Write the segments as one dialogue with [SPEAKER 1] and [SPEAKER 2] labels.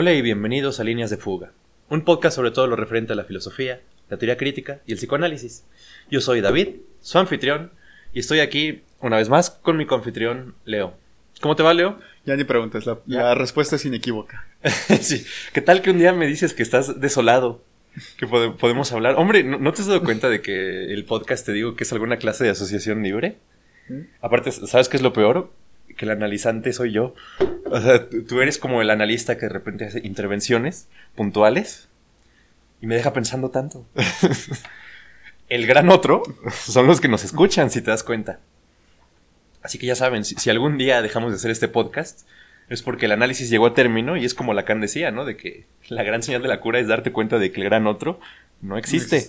[SPEAKER 1] Hola y bienvenidos a Líneas de Fuga, un podcast sobre todo lo referente a la filosofía, la teoría crítica y el psicoanálisis. Yo soy David, su anfitrión, y estoy aquí una vez más con mi confitrión Leo. ¿Cómo te va, Leo?
[SPEAKER 2] Ya ni preguntes, la, la respuesta es inequívoca.
[SPEAKER 1] sí. ¿Qué tal que un día me dices que estás desolado? Que pode- podemos hablar. Hombre, ¿no, no te has dado cuenta de que el podcast te digo que es alguna clase de asociación libre?
[SPEAKER 2] ¿Mm?
[SPEAKER 1] Aparte, ¿sabes qué es lo peor? Que el analizante soy yo. O sea, tú eres como el analista que de repente hace intervenciones puntuales y me deja pensando tanto. el gran otro son los que nos escuchan, si te das cuenta. Así que ya saben, si, si algún día dejamos de hacer este podcast, es porque el análisis llegó a término y es como Lacan decía, ¿no? De que la gran señal de la cura es darte cuenta de que el gran otro no
[SPEAKER 2] No
[SPEAKER 1] existe.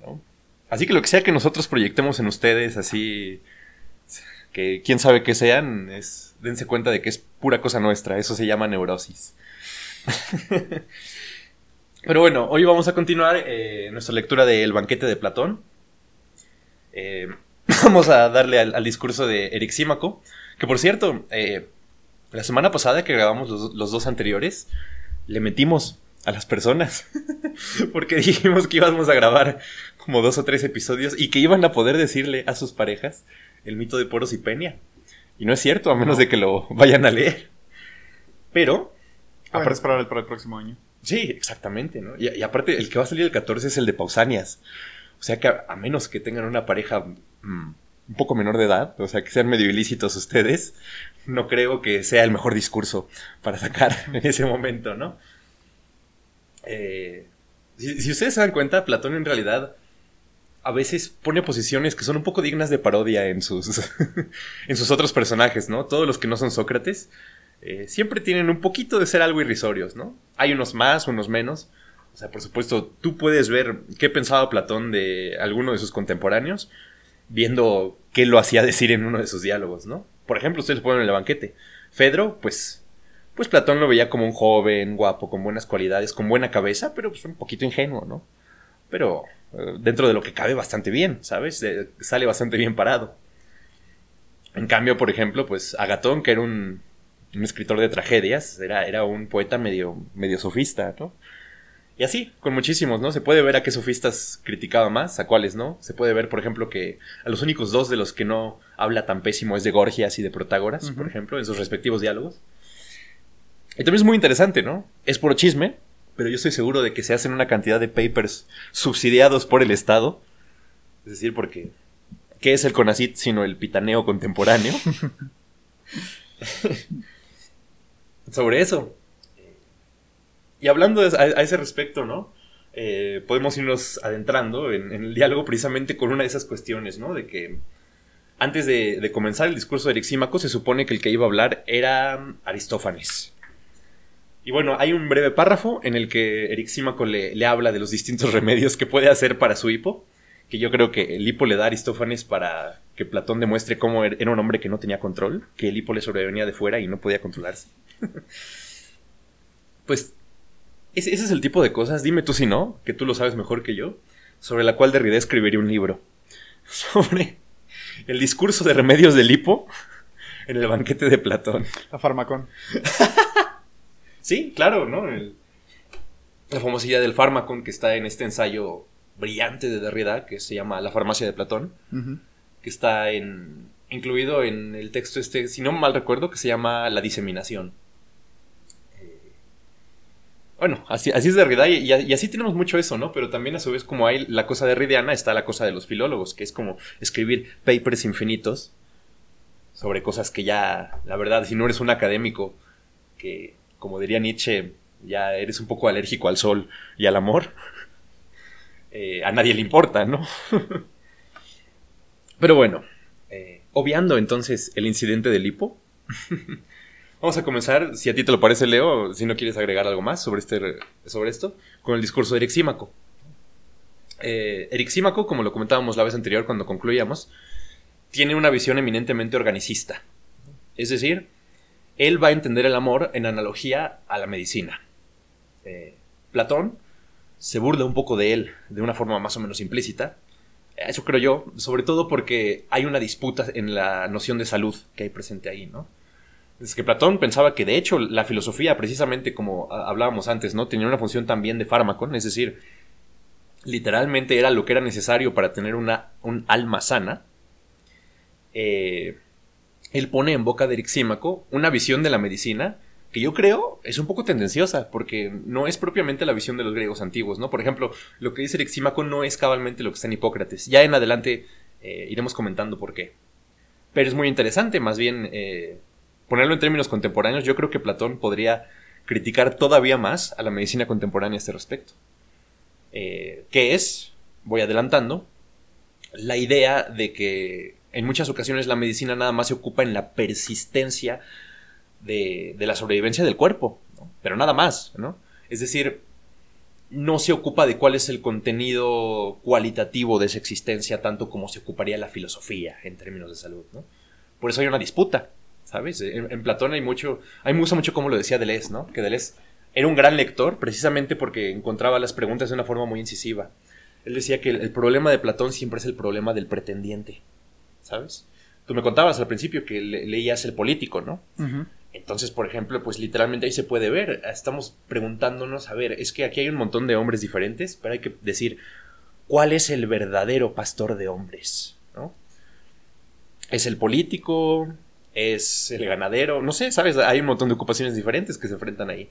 [SPEAKER 1] ¿no? Así que lo que sea que nosotros proyectemos en ustedes, así que quién sabe qué sean, es dense cuenta de que es pura cosa nuestra, eso se llama neurosis. Pero bueno, hoy vamos a continuar eh, nuestra lectura de El banquete de Platón. Eh, vamos a darle al, discurso de Erixímaco, que por cierto, eh, la semana pasada que grabamos los dos anteriores, le metimos a las personas. Porque dijimos que íbamos a grabar como dos o tres episodios y que iban a poder decirle a sus parejas el mito de Poros y Peña. Y no es cierto, a menos
[SPEAKER 2] No.
[SPEAKER 1] de que lo vayan a leer. Pero,
[SPEAKER 2] Habrá esperar el- para el próximo año.
[SPEAKER 1] sí, exactamente, ¿no? Y, y aparte, el que va a salir el 14 es el de Pausanias. O sea que a, a menos que tengan una pareja mm, un poco menor de edad, o sea que sean medio ilícitos ustedes, no creo que sea el mejor discurso para sacar en ese momento, ¿no? Eh, si, ustedes se dan cuenta, Platón en realidad a veces pone posiciones que son un poco dignas de parodia en sus, en sus otros personajes, ¿no? Todos los que no son Sócrates eh, siempre tienen un poquito de ser algo irrisorios, ¿no? Hay unos más, unos menos. O sea, por supuesto, tú puedes ver qué pensaba Platón de alguno de sus contemporáneos, viendo qué lo hacía decir en uno de sus diálogos, ¿no? Por ejemplo, ustedes ponen en el banquete. Fedro, pues, pues Platón lo veía como un joven, guapo, con buenas cualidades, con buena cabeza, pero pues un poquito ingenuo, ¿no? Pero eh, dentro de lo que cabe bastante bien, ¿sabes? Eh, sale bastante bien parado. En cambio, por ejemplo, pues Agatón, que era un, un escritor de tragedias, era, era un poeta medio, medio sofista, ¿no? Y así, con muchísimos, ¿no? Se puede ver a qué sofistas criticaba más, a cuáles no. Se puede ver, por ejemplo, que a los únicos dos de los que no habla tan pésimo es de Gorgias y de Protágoras, por ejemplo, en sus respectivos diálogos. Y también es muy interesante, ¿no? Es por chisme, pero yo estoy seguro de que se hacen una cantidad de papers subsidiados por el Estado. Es decir, porque ¿qué es el CONACIT sino el pitaneo contemporáneo? Sobre eso. Y hablando a, ese respecto, ¿no? Eh, podemos irnos adentrando en, en el diálogo precisamente con una de esas cuestiones, ¿no? De que antes de, de comenzar el discurso de Erixímaco se supone que el que iba a hablar era Aristófanes. Y bueno, hay un breve párrafo en el que Erixímaco le, le habla de los distintos remedios que puede hacer para su hipo, que yo creo que el hipo le da a Aristófanes para que Platón demuestre cómo er- era un hombre que no tenía control, que el hipo le sobrevenía de fuera y no podía controlarse. pues ese, ese es el tipo de cosas, dime tú si no, que tú lo sabes mejor que yo, sobre la cual Derrida escribiría un libro. Sobre el discurso de remedios del hipo en el banquete de Platón.
[SPEAKER 2] La farmacón.
[SPEAKER 1] Sí, claro, ¿no? El- la famosilla del fármaco que está en este ensayo brillante de Derrida, que se llama La farmacia de Platón, que está en, incluido en el texto este, si no mal recuerdo, que se llama La diseminación. Eh, Bueno, así, así es Derrida y, y- y así tenemos mucho eso, ¿no? Pero también a su vez como hay la cosa derridiana, está la cosa de los filólogos, que es como escribir papers infinitos sobre cosas que ya, la verdad, si no eres un académico, que como diría Nietzsche, ya eres un poco alérgico al sol y al amor, eh, a nadie le importa, ¿no? Pero bueno, eh, obviando entonces el incidente del hipo, vamos a comenzar, si a ti te lo parece, Leo, si no quieres agregar algo más sobre, este, sobre esto, con el discurso de Erixímaco. Eh, Erixímaco, como lo comentábamos la vez anterior cuando concluíamos, tiene una visión eminentemente organicista. Es decir, él va a entender el amor en analogía a la medicina. Eh, Platón se burla un poco de él de una forma más o menos implícita. Eso creo yo, sobre todo porque hay una disputa en la noción de salud que hay presente ahí, ¿no? Es que Platón pensaba que de hecho la filosofía, precisamente como hablábamos antes, ¿no? Tenía una función también de fármaco, es decir, literalmente era lo que era necesario para tener una, un alma sana. Eh, él pone en boca de Erixímaco una visión de la medicina que yo creo es un poco tendenciosa, porque no es propiamente la visión de los griegos antiguos, ¿no? Por ejemplo, lo que dice Erixímaco no es cabalmente lo que está en Hipócrates. Ya en adelante eh, iremos comentando por qué. Pero es muy interesante, más bien, eh, ponerlo en términos contemporáneos, yo creo que Platón podría criticar todavía más a la medicina contemporánea a este respecto. Eh, que es, voy adelantando, la idea de que en muchas ocasiones la medicina nada más se ocupa en la persistencia de, la sobrevivencia del cuerpo, pero nada más, ¿no? Es decir, no se ocupa de cuál es el contenido cualitativo de esa existencia tanto como se ocuparía la filosofía en términos de salud, ¿no? Por eso hay una disputa, ¿sabes? En, Platón hay mucho, a mí me gusta mucho como lo decía Deleuze, ¿no? Que Deleuze era un gran lector precisamente porque encontraba las preguntas de una forma muy incisiva. Él decía que el, problema de Platón siempre es el problema del pretendiente, ¿sabes? Tú me contabas al principio que leías el político, ¿no? Entonces, por ejemplo, pues literalmente ahí se puede ver, estamos preguntándonos, a ver, es que aquí hay un montón de hombres diferentes, pero hay que decir, ¿cuál es el verdadero pastor de hombres? ¿no? ¿Es el político? ¿Es el ganadero? No sé, ¿sabes? Hay un montón de ocupaciones diferentes que se enfrentan ahí.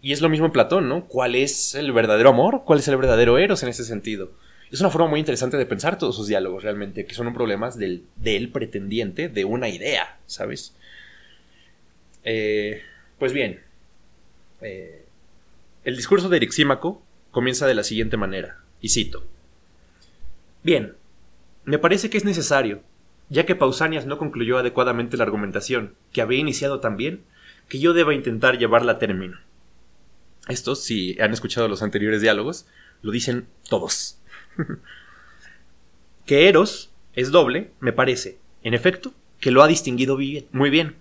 [SPEAKER 1] Y es lo mismo en Platón, ¿no? ¿Cuál es el verdadero amor? ¿Cuál es el verdadero eros en ese sentido? Es una forma muy interesante de pensar todos sus diálogos realmente, que son problemas del, del pretendiente de una idea, ¿sabes? Eh, pues bien, eh, el discurso de Erixímaco comienza de la siguiente manera, y cito. Bien, me parece que es necesario, ya que Pausanias no concluyó adecuadamente la argumentación, que había iniciado también, que yo deba intentar llevarla a término. Esto, si han escuchado los anteriores diálogos, lo dicen todos. que Eros es doble, me parece, en efecto, que lo ha distinguido muy bien.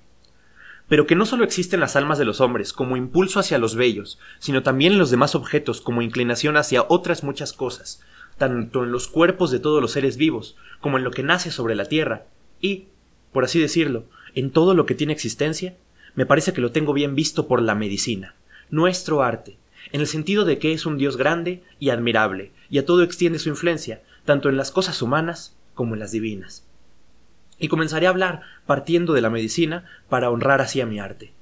[SPEAKER 1] Pero que no solo existen las almas de los hombres como impulso hacia los bellos, sino también en los demás objetos como inclinación hacia otras muchas cosas, tanto en los cuerpos de todos los seres vivos, como en lo que nace sobre la tierra, y, por así decirlo, en todo lo que tiene existencia, me parece que lo tengo bien visto por la medicina, nuestro arte, en el sentido de que es un Dios grande y admirable, y a todo extiende su influencia, tanto en las cosas humanas como en las divinas y comenzaré a hablar partiendo de la medicina para honrar así a mi arte.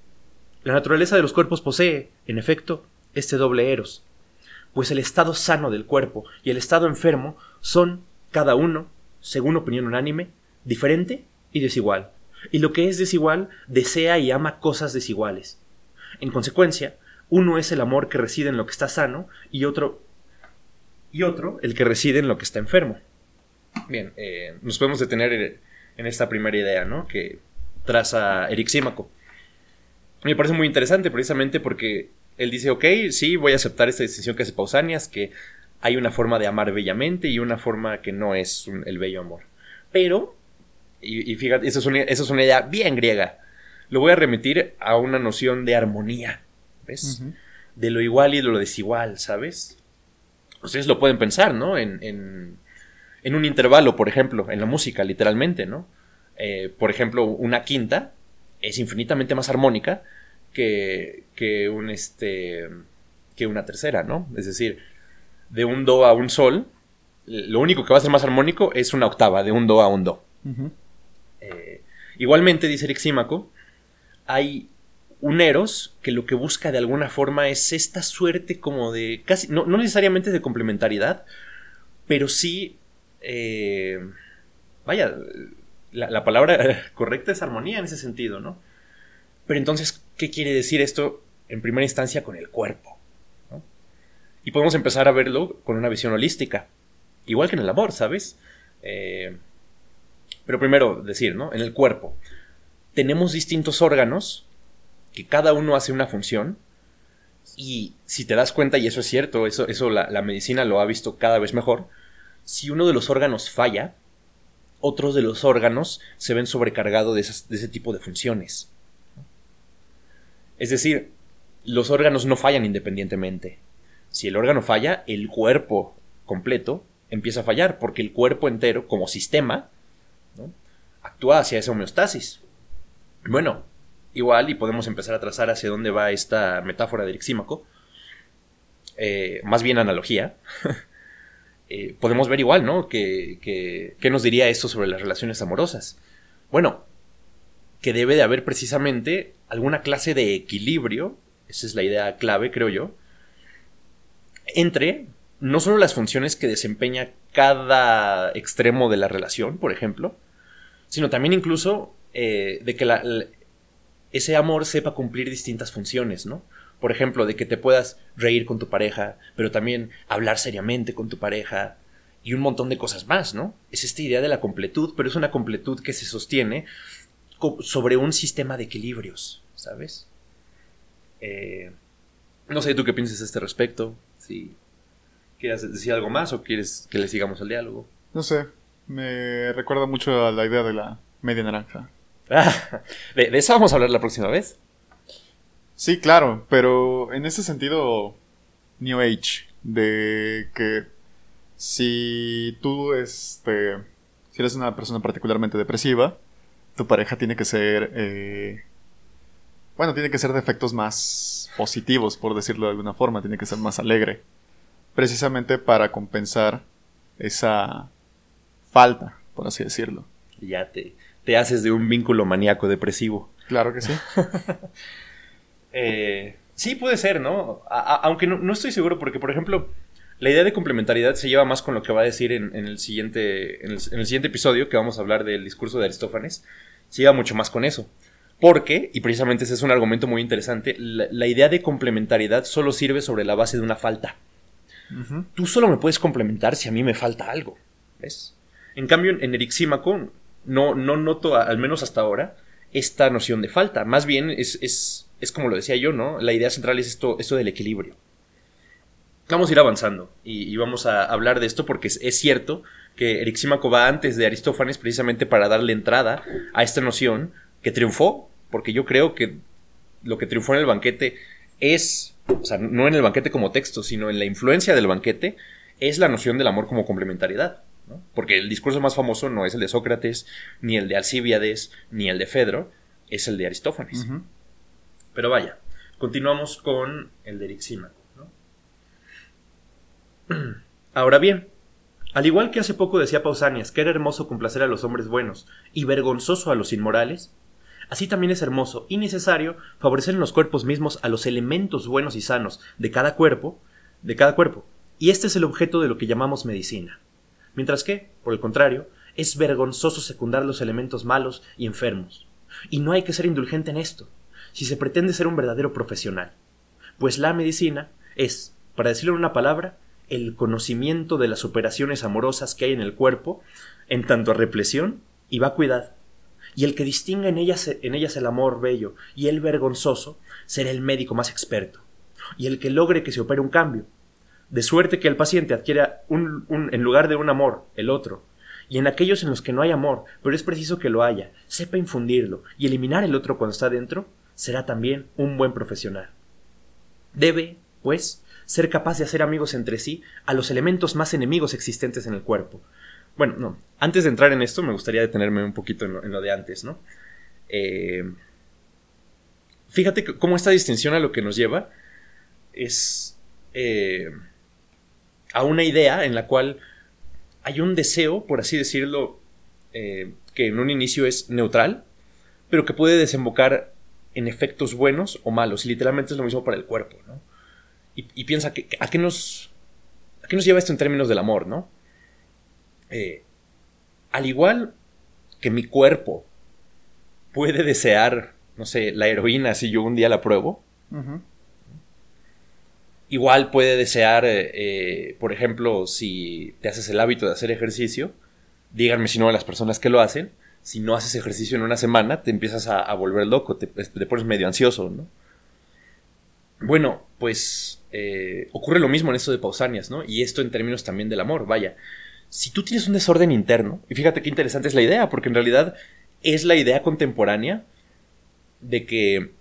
[SPEAKER 1] La naturaleza de los cuerpos posee, en efecto, este doble eros, pues el estado sano del cuerpo y el estado enfermo son, cada uno, según opinión unánime, diferente y desigual, y lo que es desigual desea y ama cosas desiguales. En consecuencia, uno es el amor que reside en lo que está sano y otro y otro el que reside en lo que está enfermo. Bien, eh, nos podemos detener en esta primera idea, ¿no? Que traza Eric Símaco. Me parece muy interesante precisamente porque él dice, ok, sí, voy a aceptar esta distinción que hace Pausanias, que hay una forma de amar bellamente y una forma que no es el bello amor. Pero, y, fíjate, esa es, una, es, una, idea bien griega. Lo voy a remitir a una noción de armonía, ¿ves? De lo igual y de lo desigual, ¿sabes? Ustedes lo pueden pensar, ¿no? en en un intervalo, por ejemplo, en la música, literalmente, ¿no? Eh, por ejemplo, una quinta es infinitamente más armónica que, que, un, este, que una tercera, ¿no? Es decir, de un do a un sol, lo único que va a ser más armónico es una octava, de un do a un do. Eh, igualmente, dice Erixímaco, hay un Eros que lo que busca de alguna forma es esta suerte como de casi, no, no necesariamente de complementariedad, pero sí eh, vaya, la, palabra correcta es armonía en ese sentido, ¿no? Pero entonces, ¿qué quiere decir esto en primera instancia con el cuerpo? Y podemos empezar a verlo con una visión holística, igual que en el amor, ¿sabes? Eh, pero primero decir, ¿no? En el cuerpo tenemos distintos órganos que cada uno hace una función y si te das cuenta, y eso es cierto, eso, eso la medicina lo ha visto cada vez mejor, si uno de los órganos falla, otros de los órganos se ven sobrecargados de, ese tipo de funciones. Es decir, los órganos no fallan independientemente. Si el órgano falla, el cuerpo completo empieza a fallar, porque el cuerpo entero, como sistema, actúa hacia esa homeostasis. Bueno, igual, y podemos empezar a trazar hacia dónde va esta metáfora de Erixímaco, eh, más bien analogía, eh, podemos ver igual, ¿no? ¿Qué que, nos diría esto sobre las relaciones amorosas? Bueno, que debe de haber precisamente alguna clase de equilibrio, esa es la idea clave, creo yo, entre no solo las funciones que desempeña cada extremo de la relación, por ejemplo, sino también incluso eh, de que ese amor sepa cumplir distintas funciones, ¿no? Por ejemplo, de que te puedas reír con tu pareja, pero también hablar seriamente con tu pareja y un montón de cosas más, ¿no? Es esta idea de la completud, pero es una completud que se sostiene sobre un sistema de equilibrios, ¿sabes? Eh, no sé tú qué piensas a este respecto, si quieres decir algo más o quieres que le sigamos el diálogo.
[SPEAKER 2] No sé, me recuerda mucho a la idea de la media naranja.
[SPEAKER 1] ¿de, eso vamos a hablar la próxima vez?
[SPEAKER 2] Sí, claro, pero en ese sentido, New Age, de que si tú, este, si eres una persona particularmente depresiva, tu pareja tiene que ser, eh, bueno, tiene que ser de efectos más positivos, por decirlo de alguna forma, tiene que ser más alegre, precisamente para compensar esa falta, por así decirlo.
[SPEAKER 1] Ya te, te haces de un vínculo maníaco depresivo.
[SPEAKER 2] Claro que sí.
[SPEAKER 1] Eh, sí, puede ser, ¿no? aunque no, estoy seguro, porque, por ejemplo, la idea de complementariedad se lleva más con lo que va a decir en, el, siguiente, en el, siguiente episodio, que vamos a hablar del discurso de Aristófanes. Se lleva mucho más con eso. Porque, y precisamente ese es un argumento muy interesante, la, idea de complementariedad solo sirve sobre la base de una falta. Tú solo me puedes complementar si a mí me falta algo. ¿Ves? En cambio, en Erixímaco no, no noto, al menos hasta ahora, esta noción de falta. Más bien es, es, es como lo decía yo, ¿no? La idea central es esto, esto del equilibrio. Vamos a ir avanzando y, vamos a hablar de esto porque es, cierto que Erixímaco va antes de Aristófanes precisamente para darle entrada a esta noción que triunfó, porque yo creo que lo que triunfó en el banquete es, o sea, no en el banquete como texto, sino en la influencia del banquete, es la noción del amor como complementariedad. Porque el discurso más famoso no es el de Sócrates, ni el de Alcíbiades, ni el de Fedro, es el de Aristófanes. Pero vaya, continuamos con el de Erixímaco. Ahora bien, al igual que hace poco decía Pausanias que era hermoso complacer a los hombres buenos y vergonzoso a los inmorales, así también es hermoso y necesario favorecer en los cuerpos mismos a los elementos buenos y sanos de cada cuerpo, de cada cuerpo, y este es el objeto de lo que llamamos medicina mientras que, por el contrario, es vergonzoso secundar los elementos malos y enfermos. Y no hay que ser indulgente en esto, si se pretende ser un verdadero profesional. Pues la medicina es, para decirlo en una palabra, el conocimiento de las operaciones amorosas que hay en el cuerpo, en tanto a represión y vacuidad. Y el que distinga en ellas, en ellas el amor bello y el vergonzoso será el médico más experto. Y el que logre que se opere un cambio, de suerte que el paciente adquiera un, en lugar de un amor, el otro, y en aquellos en los que no hay amor, pero es preciso que lo haya, sepa infundirlo y eliminar el otro cuando está dentro, será también un buen profesional. Debe, pues, ser capaz de hacer amigos entre sí a los elementos más enemigos existentes en el cuerpo. Bueno, no, antes de entrar en esto me gustaría detenerme un poquito en lo, de antes, ¿no? Eh, fíjate cómo esta distinción a lo que nos lleva es... Eh, a una idea en la cual hay un deseo, por así decirlo, eh, que en un inicio es neutral, pero que puede desembocar en efectos buenos o malos. Y literalmente es lo mismo para el cuerpo, ¿no? Y, piensa, que, ¿a, qué nos, ¿a qué nos lleva esto en términos del amor, no? Eh, al igual que mi cuerpo puede desear, no sé, la heroína si yo un día la pruebo, Igual puede desear, eh, eh, por ejemplo, si te haces el hábito de hacer ejercicio, díganme si no a las personas que lo hacen, si no haces ejercicio en una semana, te empiezas a, volver loco, te, pones medio ansioso, ¿no? Bueno, pues eh, ocurre lo mismo en esto de Pausanias, ¿no? Y esto en términos también del amor, vaya. Si tú tienes un desorden interno, y fíjate qué interesante es la idea, porque en realidad es la idea contemporánea de que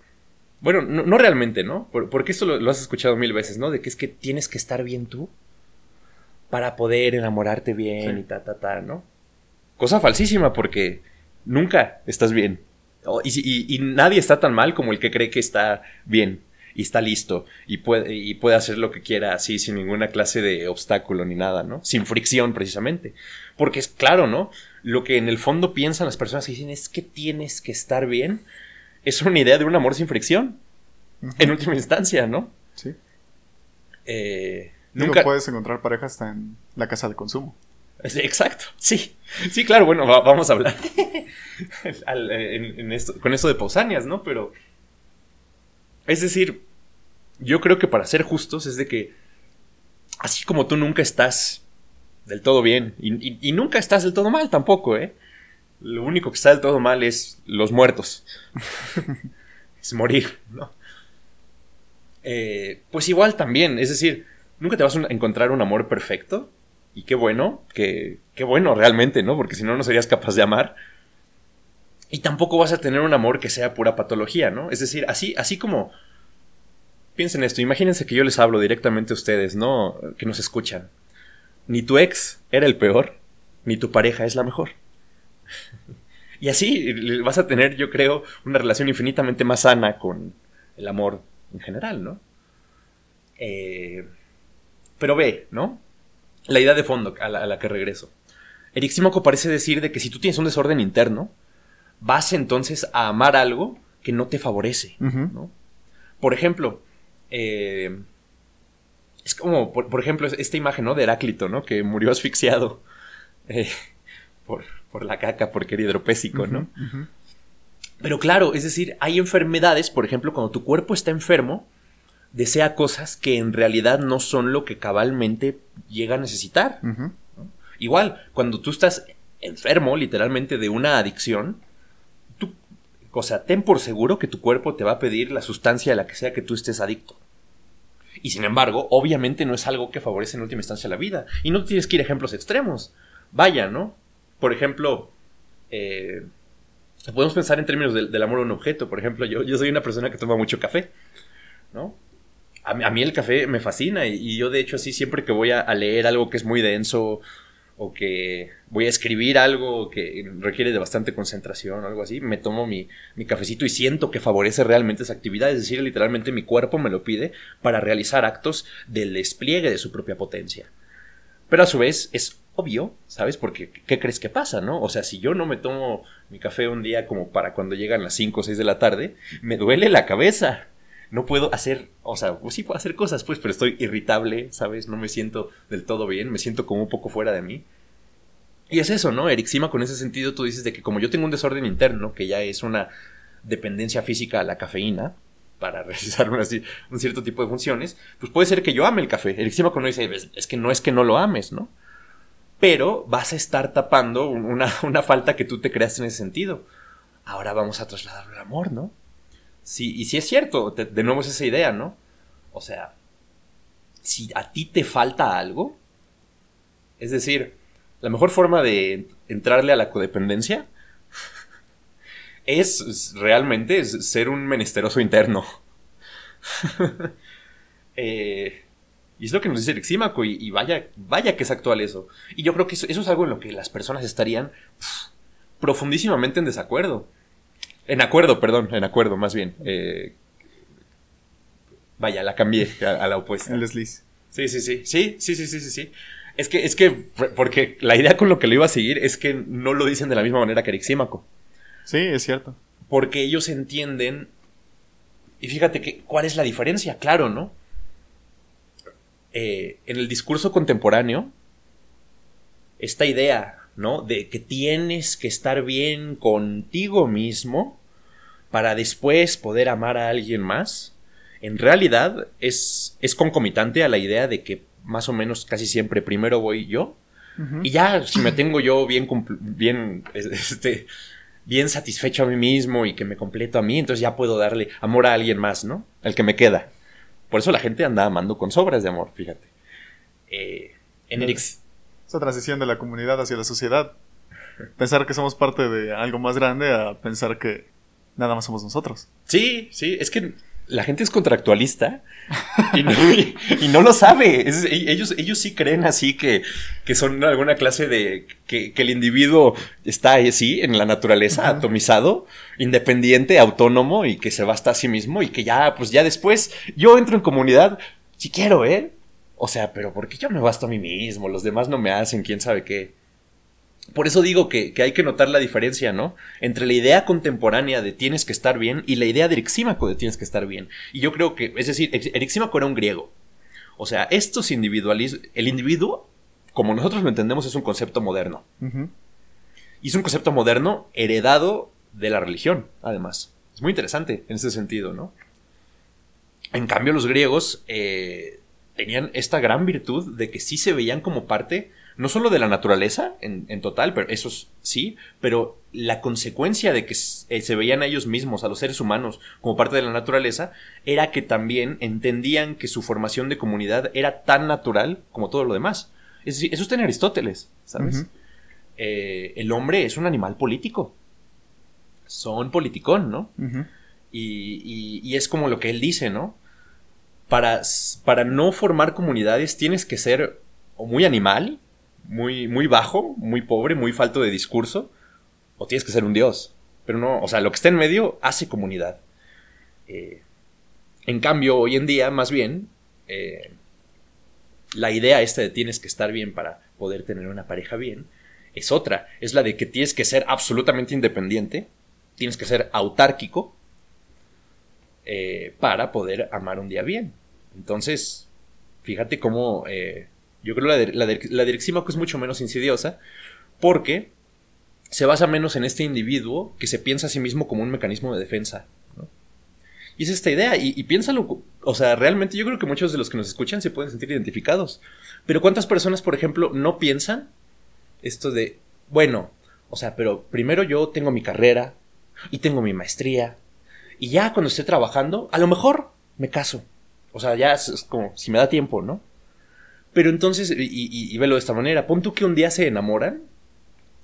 [SPEAKER 1] bueno, no, realmente, ¿no? porque esto lo, has escuchado mil veces, ¿no? De que es que tienes que estar bien tú para poder enamorarte bien y ta, ta, ta, ¿no? Cosa falsísima porque nunca estás bien. Y, y, nadie está tan mal como el que cree que está bien y está listo y puede, y puede hacer lo que quiera así sin ninguna clase de obstáculo ni nada, ¿no? Sin fricción precisamente. Porque es claro, ¿no? Lo que en el fondo piensan las personas que dicen es que tienes que estar bien es una idea de un amor sin fricción. En última instancia, ¿no?
[SPEAKER 2] Sí.
[SPEAKER 1] Eh,
[SPEAKER 2] nunca puedes encontrar pareja hasta en la casa de consumo.
[SPEAKER 1] Exacto, sí. Sí, claro, bueno, vamos a hablar con esto de Pausanias, ¿no? Pero. Es decir, yo creo que para ser justos es de que. Así como tú nunca estás del todo bien y, nunca estás del todo mal tampoco, ¿eh? Lo único que está del todo mal es los muertos. es morir, ¿no? Eh, pues igual también, es decir, nunca te vas a encontrar un amor perfecto y qué bueno, que, qué bueno realmente, ¿no? Porque si no, no serías capaz de amar. Y tampoco vas a tener un amor que sea pura patología, ¿no? Es decir, así, así como... Piensen esto, imagínense que yo les hablo directamente a ustedes, ¿no? Que nos escuchan. Ni tu ex era el peor, ni tu pareja es la mejor. y así vas a tener, yo creo, una relación infinitamente más sana con el amor en general, ¿no? Eh, pero ve, ¿no? la idea de fondo a la, que regreso. Erixímaco parece decir de que si tú tienes un desorden interno, vas entonces a amar algo que no te favorece. ¿no? Por ejemplo, eh, es como, por, ejemplo, esta imagen ¿no? de Heráclito, ¿no? que murió asfixiado eh, por, la caca, porque era hidropésico, ¿no? Pero claro, es decir, hay enfermedades, por ejemplo, cuando tu cuerpo está enfermo, desea cosas que en realidad no son lo que cabalmente llega a necesitar. Igual, cuando tú estás enfermo, literalmente, de una adicción, tú, o sea, ten por seguro que tu cuerpo te va a pedir la sustancia a la que sea que tú estés adicto. Y sin embargo, obviamente no es algo que favorece en última instancia la vida. Y no tienes que ir a ejemplos extremos. Vaya, ¿no? Por ejemplo, eh, podemos pensar en términos del, amor a un objeto. Por ejemplo, yo, soy una persona que toma mucho café, ¿no? a, mí el café me fascina y, yo de hecho así siempre que voy a, leer algo que es muy denso o que voy a escribir algo que requiere de bastante concentración o algo así, me tomo mi, cafecito y siento que favorece realmente esa actividad, es decir, literalmente mi cuerpo me lo pide para realizar actos del despliegue de su propia potencia. Pero a su vez es obvio, ¿sabes? Porque ¿qué crees que pasa, no? O sea, si yo no me tomo mi café un día como para cuando llegan las 5 o 6 de la tarde, me duele la cabeza no puedo hacer, o sea, pues sí puedo hacer cosas, pues, pero estoy irritable, ¿sabes? No me siento del todo bien, me siento como un poco fuera de mí. Y es eso, ¿no? Erixima, con ese sentido, tú dices de que como yo tengo un desorden interno, que ya es una dependencia física a la cafeína, para realizar un cierto tipo de funciones, pues puede ser que yo ame el café. Erixima cuando dice, es que no es que no lo ames, ¿no? Pero vas a estar tapando una, una falta que tú te creaste en ese sentido. Ahora vamos a trasladarlo al amor, ¿no? Sí, y si es cierto, de nuevo es esa idea, ¿no? O sea, si a ti te falta algo, es decir, la mejor forma de entrarle a la codependencia es realmente ser un menesteroso interno. Eh, y es lo que nos dice el Exímaco, y, vaya, vaya que es actual eso. Y yo creo que eso, es algo en lo que las personas estarían profundísimamente en desacuerdo. En acuerdo, perdón, en acuerdo, más bien. Eh, vaya, la cambié a, la opuesta.
[SPEAKER 2] El desliz.
[SPEAKER 1] Sí, sí, sí. Sí, sí, sí, sí, sí, sí. Es que, es que, porque la idea con lo que lo iba a seguir es que no lo dicen de la misma manera que Erixímaco.
[SPEAKER 2] Sí, es cierto.
[SPEAKER 1] Porque ellos entienden. Y fíjate que, ¿cuál es la diferencia? Claro, ¿no? Eh, en el discurso contemporáneo, esta idea, ¿no? De que tienes que estar bien contigo mismo para después poder amar a alguien más, en realidad es, es concomitante a la idea de que más o menos casi siempre primero voy yo y ya si me tengo yo bien, bien, este, bien satisfecho a mí mismo y que me completo a mí, entonces ya puedo darle amor a alguien más, ¿no? El que me queda. Por eso la gente anda amando con sobras de amor, fíjate. Eh, en
[SPEAKER 2] Esa transición de la comunidad hacia la sociedad. Pensar que somos parte de algo más grande a pensar que nada más somos nosotros.
[SPEAKER 1] Sí, sí, es que la gente es contractualista y no, lo sabe. ellos, ellos sí creen así que, que son alguna clase de. Que, el individuo está así en la naturaleza, atomizado, independiente, autónomo y que se basta a sí mismo y que ya, pues ya después yo entro en comunidad si quiero, ¿eh? O sea, pero ¿por qué yo me basto a mí mismo? Los demás no me hacen, quién sabe qué. Por eso digo que, hay que notar la diferencia, ¿no? Entre la idea contemporánea de tienes que estar bien y la idea de Erixímaco de tienes que estar bien. Y yo creo que, es decir, Erixímaco era un griego. O sea, estos individualismos, el individuo, como nosotros lo entendemos, es un concepto moderno. Y es un concepto moderno heredado de la religión, además. Es muy interesante en ese sentido, ¿no? En cambio, los griegos eh, tenían esta gran virtud de que sí se veían como parte no solo de la naturaleza en, total, pero eso sí, pero la consecuencia de que eh, se veían a ellos mismos, a los seres humanos, como parte de la naturaleza, era que también entendían que su formación de comunidad era tan natural como todo lo demás. Es decir, eso está en Aristóteles, ¿sabes? Eh, el hombre es un animal político. Son politicón, ¿no? y, y, es como lo que él dice, ¿no? Para, para no formar comunidades tienes que ser o muy animal, muy, muy bajo, muy pobre, muy falto de discurso, o tienes que ser un dios. Pero no, o sea, lo que está en medio hace comunidad. Eh, en cambio, hoy en día, más bien, eh, la idea esta de tienes que estar bien para poder tener una pareja bien, es otra. Es la de que tienes que ser absolutamente independiente, tienes que ser autárquico eh, para poder amar un día bien. Entonces, fíjate cómo yo creo que la, de, la, es mucho menos insidiosa porque se basa menos en este individuo que se piensa a sí mismo como un mecanismo de defensa. Y es esta idea, y, piénsalo, o sea, realmente yo creo que muchos de los que nos escuchan se pueden sentir identificados. Pero ¿cuántas personas, por ejemplo, no piensan esto de, bueno, o sea, pero primero yo tengo mi carrera y tengo mi maestría, y ya cuando esté trabajando, a lo mejor me caso. O sea, ya es como si me da tiempo, ¿no? Pero entonces, y, y, velo de esta manera, pon tú que un día se enamoran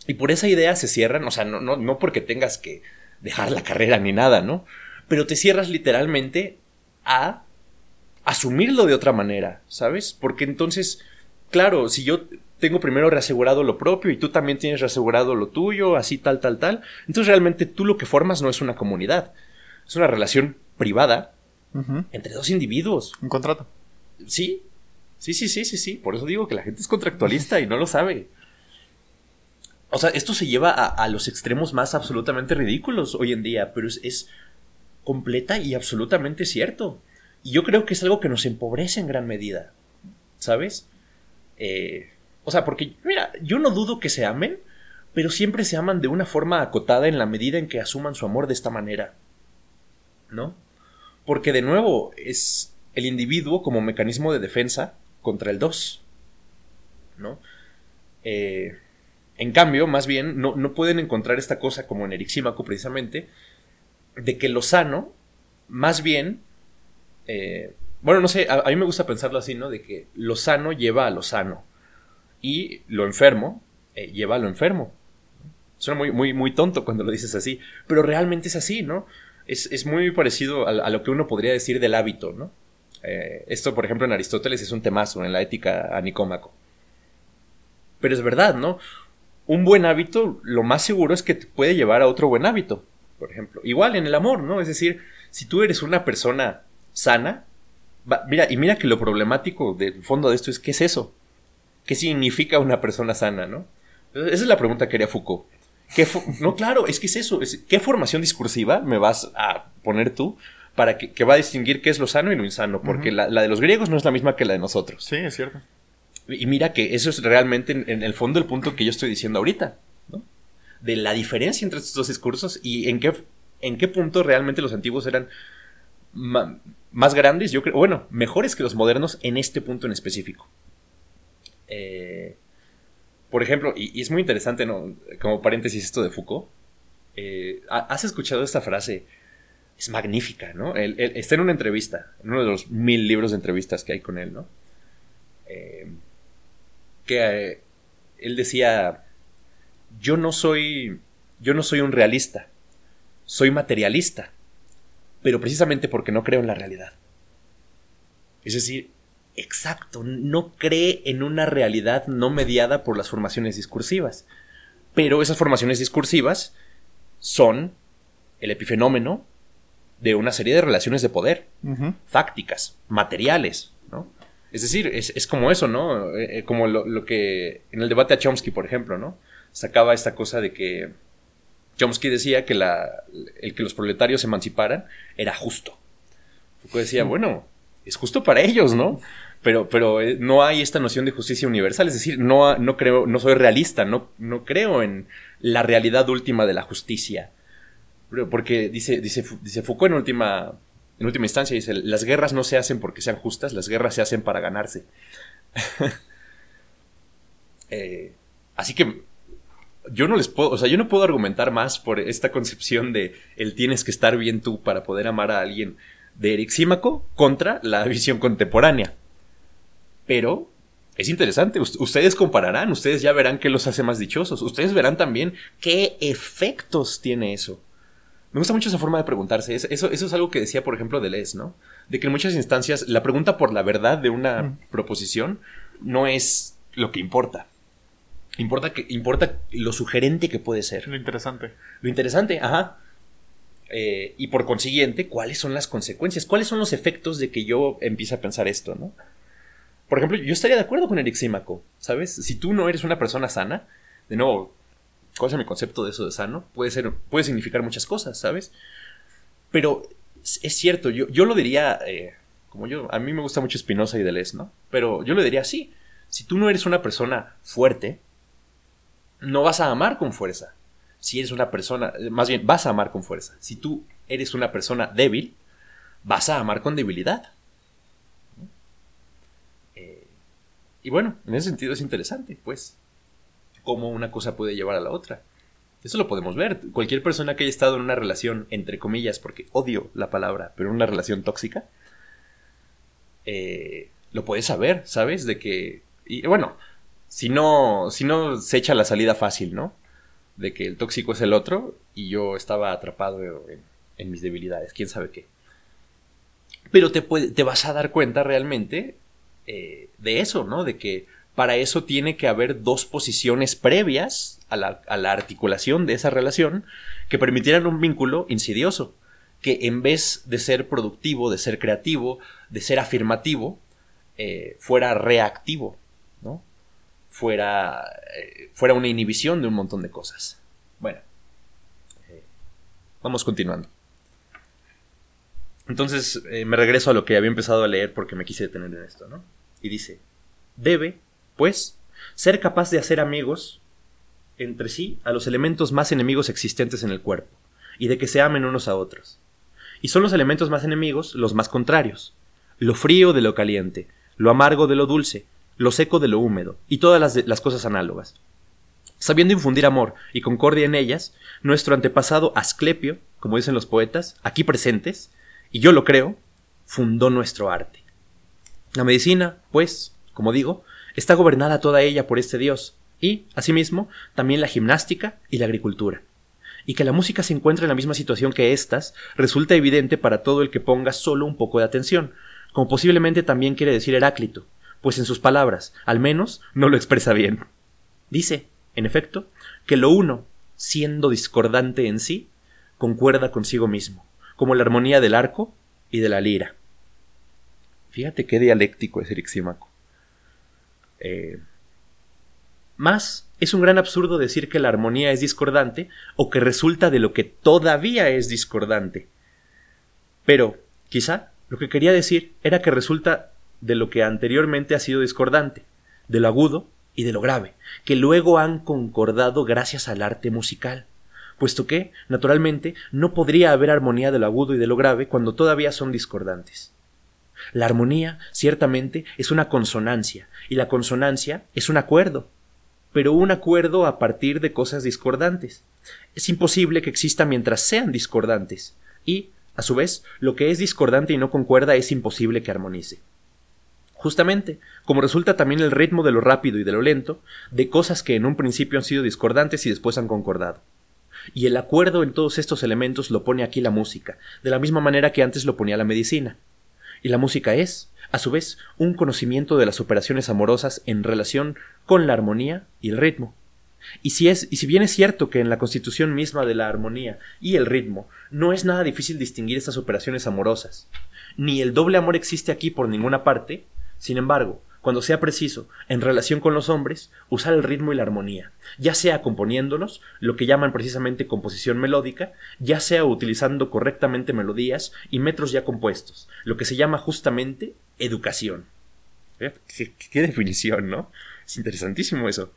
[SPEAKER 1] y por esa idea se cierran, o sea, no, no, no porque tengas que dejar la carrera ni nada, ¿no? Pero te cierras literalmente a asumirlo de otra manera, ¿sabes? Porque entonces, claro, si yo tengo primero reasegurado lo propio y tú también tienes reasegurado lo tuyo, así tal, tal, tal, entonces realmente tú lo que formas no es una comunidad, es una relación privada entre dos individuos.
[SPEAKER 2] Un contrato.
[SPEAKER 1] Sí, Sí, sí, sí, sí, sí. Por eso digo que la gente es contractualista y no lo sabe. O sea, esto se lleva a, los extremos más absolutamente ridículos hoy en día, pero es, completa y absolutamente cierto. Y yo creo que es algo que nos empobrece en gran medida. ¿Sabes? Eh, o sea, porque, mira, yo no dudo que se amen, pero siempre se aman de una forma acotada en la medida en que asuman su amor de esta manera. ¿No? Porque de nuevo es el individuo como mecanismo de defensa contra el 2. ¿No? Eh, en cambio, más bien, no, pueden encontrar esta cosa como en Erixímaco precisamente, de que lo sano, más bien, eh, bueno, no sé, a, mí me gusta pensarlo así, ¿no? De que lo sano lleva a lo sano y lo enfermo eh, lleva a lo enfermo. Suena muy, muy, muy tonto cuando lo dices así, pero realmente es así, ¿no? Es, muy parecido a, lo que uno podría decir del hábito, ¿no? Eh, esto, por ejemplo, en Aristóteles es un temazo en la ética a Nicómaco. Pero es verdad, ¿no? Un buen hábito, lo más seguro es que te puede llevar a otro buen hábito, por ejemplo. Igual en el amor, ¿no? Es decir, si tú eres una persona sana, mira, y mira que lo problemático del fondo de esto es, ¿qué es eso? ¿Qué significa una persona sana, no? Esa es la pregunta que haría Foucault. no, claro, es que es eso. ¿Qué formación discursiva me vas a poner tú para que, va a distinguir qué es lo sano y lo insano, porque la, de los griegos no es la misma que la de nosotros.
[SPEAKER 2] Sí, es cierto.
[SPEAKER 1] Y mira que eso es realmente en, el fondo el punto que yo estoy diciendo ahorita, ¿no? De la diferencia entre estos dos discursos y en qué, en qué punto realmente los antiguos eran más grandes, yo creo, bueno, mejores que los modernos en este punto en específico. Eh, por ejemplo, y, es muy interesante, ¿no? Como paréntesis esto de Foucault. Eh, ¿Has escuchado esta frase? Es magnífica, ¿no? Él, está en una entrevista, en uno de los mil libros de entrevistas que hay con él, ¿no? Eh, que eh, él decía, yo no soy, yo no soy un realista, soy materialista, pero precisamente porque no creo en la realidad. Es decir, exacto, no cree en una realidad no mediada por las formaciones discursivas. Pero esas formaciones discursivas son el epifenómeno de una serie de relaciones de poder, fácticas, materiales, ¿no? Es decir, es, como eso, ¿no? Eh, eh, como lo, que en el debate a Chomsky, por ejemplo, ¿no? Sacaba esta cosa de que Chomsky decía que la, el que los proletarios se emanciparan era justo. Foucault decía, bueno, es justo para ellos, ¿no? Pero, pero eh, no hay esta noción de justicia universal, es decir, no, no creo, no soy realista, no, no creo en la realidad última de la justicia. Porque dice, dice, dice Foucault en última, en última instancia, dice, las guerras no se hacen porque sean justas, las guerras se hacen para ganarse. Eh, así que yo no les puedo, o sea, yo no puedo argumentar más por esta concepción de el tienes que estar bien tú para poder amar a alguien de Eric Símaco contra la visión contemporánea. Pero es interesante, ustedes compararán, ustedes ya verán qué los hace más dichosos, ustedes verán también qué efectos tiene eso. Me gusta mucho esa forma de preguntarse, eso, eso es algo que decía, por ejemplo, Deleuze, ¿no? De que en muchas instancias la pregunta por la verdad de una mm. proposición no es lo que importa. Importa, que, importa lo sugerente que puede ser.
[SPEAKER 2] Lo interesante.
[SPEAKER 1] Lo interesante, ajá. Eh, y por consiguiente, ¿cuáles son las consecuencias? ¿Cuáles son los efectos de que yo empiece a pensar esto, no? Por ejemplo, yo estaría de acuerdo con Eric Símaco, ¿sabes? Si tú no eres una persona sana, de nuevo, ¿cuál es mi concepto de eso de sano? Puede ser, puede significar muchas cosas, ¿sabes? Pero es cierto, yo, yo lo diría, eh, como yo, a mí me gusta mucho Spinoza y Deleuze, ¿no? Pero yo lo diría así, si tú no eres una persona fuerte, no vas a amar con fuerza si eres una persona, más bien vas a amar con fuerza. Si tú eres una persona débil, vas a amar con debilidad. Eh, y bueno, en ese sentido es interesante, pues, cómo una cosa puede llevar a la otra. Eso lo podemos ver. Cualquier persona que haya estado en una relación, entre comillas, porque odio la palabra, pero una relación tóxica, eh, lo puede saber, ¿sabes? De que... Y bueno, si no, si no se echa la salida fácil, ¿no? de que el tóxico es el otro y yo estaba atrapado en, mis debilidades, quién sabe qué. Pero te, te vas a dar cuenta realmente eh, de eso, ¿no? De que para eso tiene que haber dos posiciones previas a la, articulación de esa relación que permitieran un vínculo insidioso, que en vez de ser productivo, de ser creativo, de ser afirmativo, eh, fuera reactivo, ¿no? fuera, eh, fuera una inhibición de un montón de cosas. Bueno, eh, vamos continuando. Entonces me regreso a lo que había empezado a leer porque me quise detener en esto, ¿no? Y dice, debe, pues, ser capaz de hacer amigos entre sí a los elementos más enemigos existentes en el cuerpo, y de que se amen unos a otros. Y son los elementos más enemigos los más contrarios, lo frío de lo caliente, lo amargo de lo dulce, lo seco de lo húmedo, y todas las, cosas análogas. Sabiendo infundir amor y concordia en ellas, nuestro antepasado Asclepio, como dicen los poetas, aquí presentes, y yo lo creo, fundó nuestro arte. La medicina, pues, como digo, está gobernada toda ella por este dios, y, asimismo, también la gimnástica y la agricultura. Y que la música se encuentra en la misma situación que éstas resulta evidente para todo el que ponga solo un poco de atención, como posiblemente también quiere decir Heráclito, pues en sus palabras, al menos, no lo expresa bien. Dice, en efecto, que lo uno, siendo discordante en sí, concuerda consigo mismo, como la armonía del arco y de la lira. Fíjate qué dialéctico es Erixímaco. Eh, más, es un gran absurdo decir que la armonía es discordante o que resulta de lo que todavía es discordante. Pero, quizá, lo que quería decir era que resulta de lo que anteriormente ha sido discordante, de lo agudo y de lo grave, que luego han concordado gracias al arte musical, puesto que, naturalmente, no podría haber armonía de lo agudo y de lo grave cuando todavía son discordantes. La armonía, ciertamente, es una consonancia, y la consonancia es un acuerdo, pero un acuerdo a partir de cosas discordantes. Es imposible que exista mientras sean discordantes, y, a su vez, lo que es discordante y no concuerda es imposible que armonice. Justamente, como resulta también el ritmo de lo rápido y de lo lento, de cosas que en un principio han sido discordantes y después han concordado. y el acuerdo en todos estos elementos lo pone aquí la música, de la misma manera que antes lo ponía la medicina. Y la música es, a su vez, un conocimiento de las operaciones amorosas en relación con la armonía y el ritmo. Y si, es, y si bien es cierto que en la constitución misma de la armonía y el ritmo no es nada difícil distinguir estas operaciones amorosas, ni el doble amor existe aquí por ninguna parte, sin embargo, cuando sea preciso, en relación con los hombres, usar el ritmo y la armonía, ya sea componiéndolos, lo que llaman precisamente composición melódica, ya sea utilizando correctamente melodías y metros ya compuestos, lo que se llama justamente educación. ¿Eh? ¿Qué, qué definición, ¿no? Es interesantísimo eso.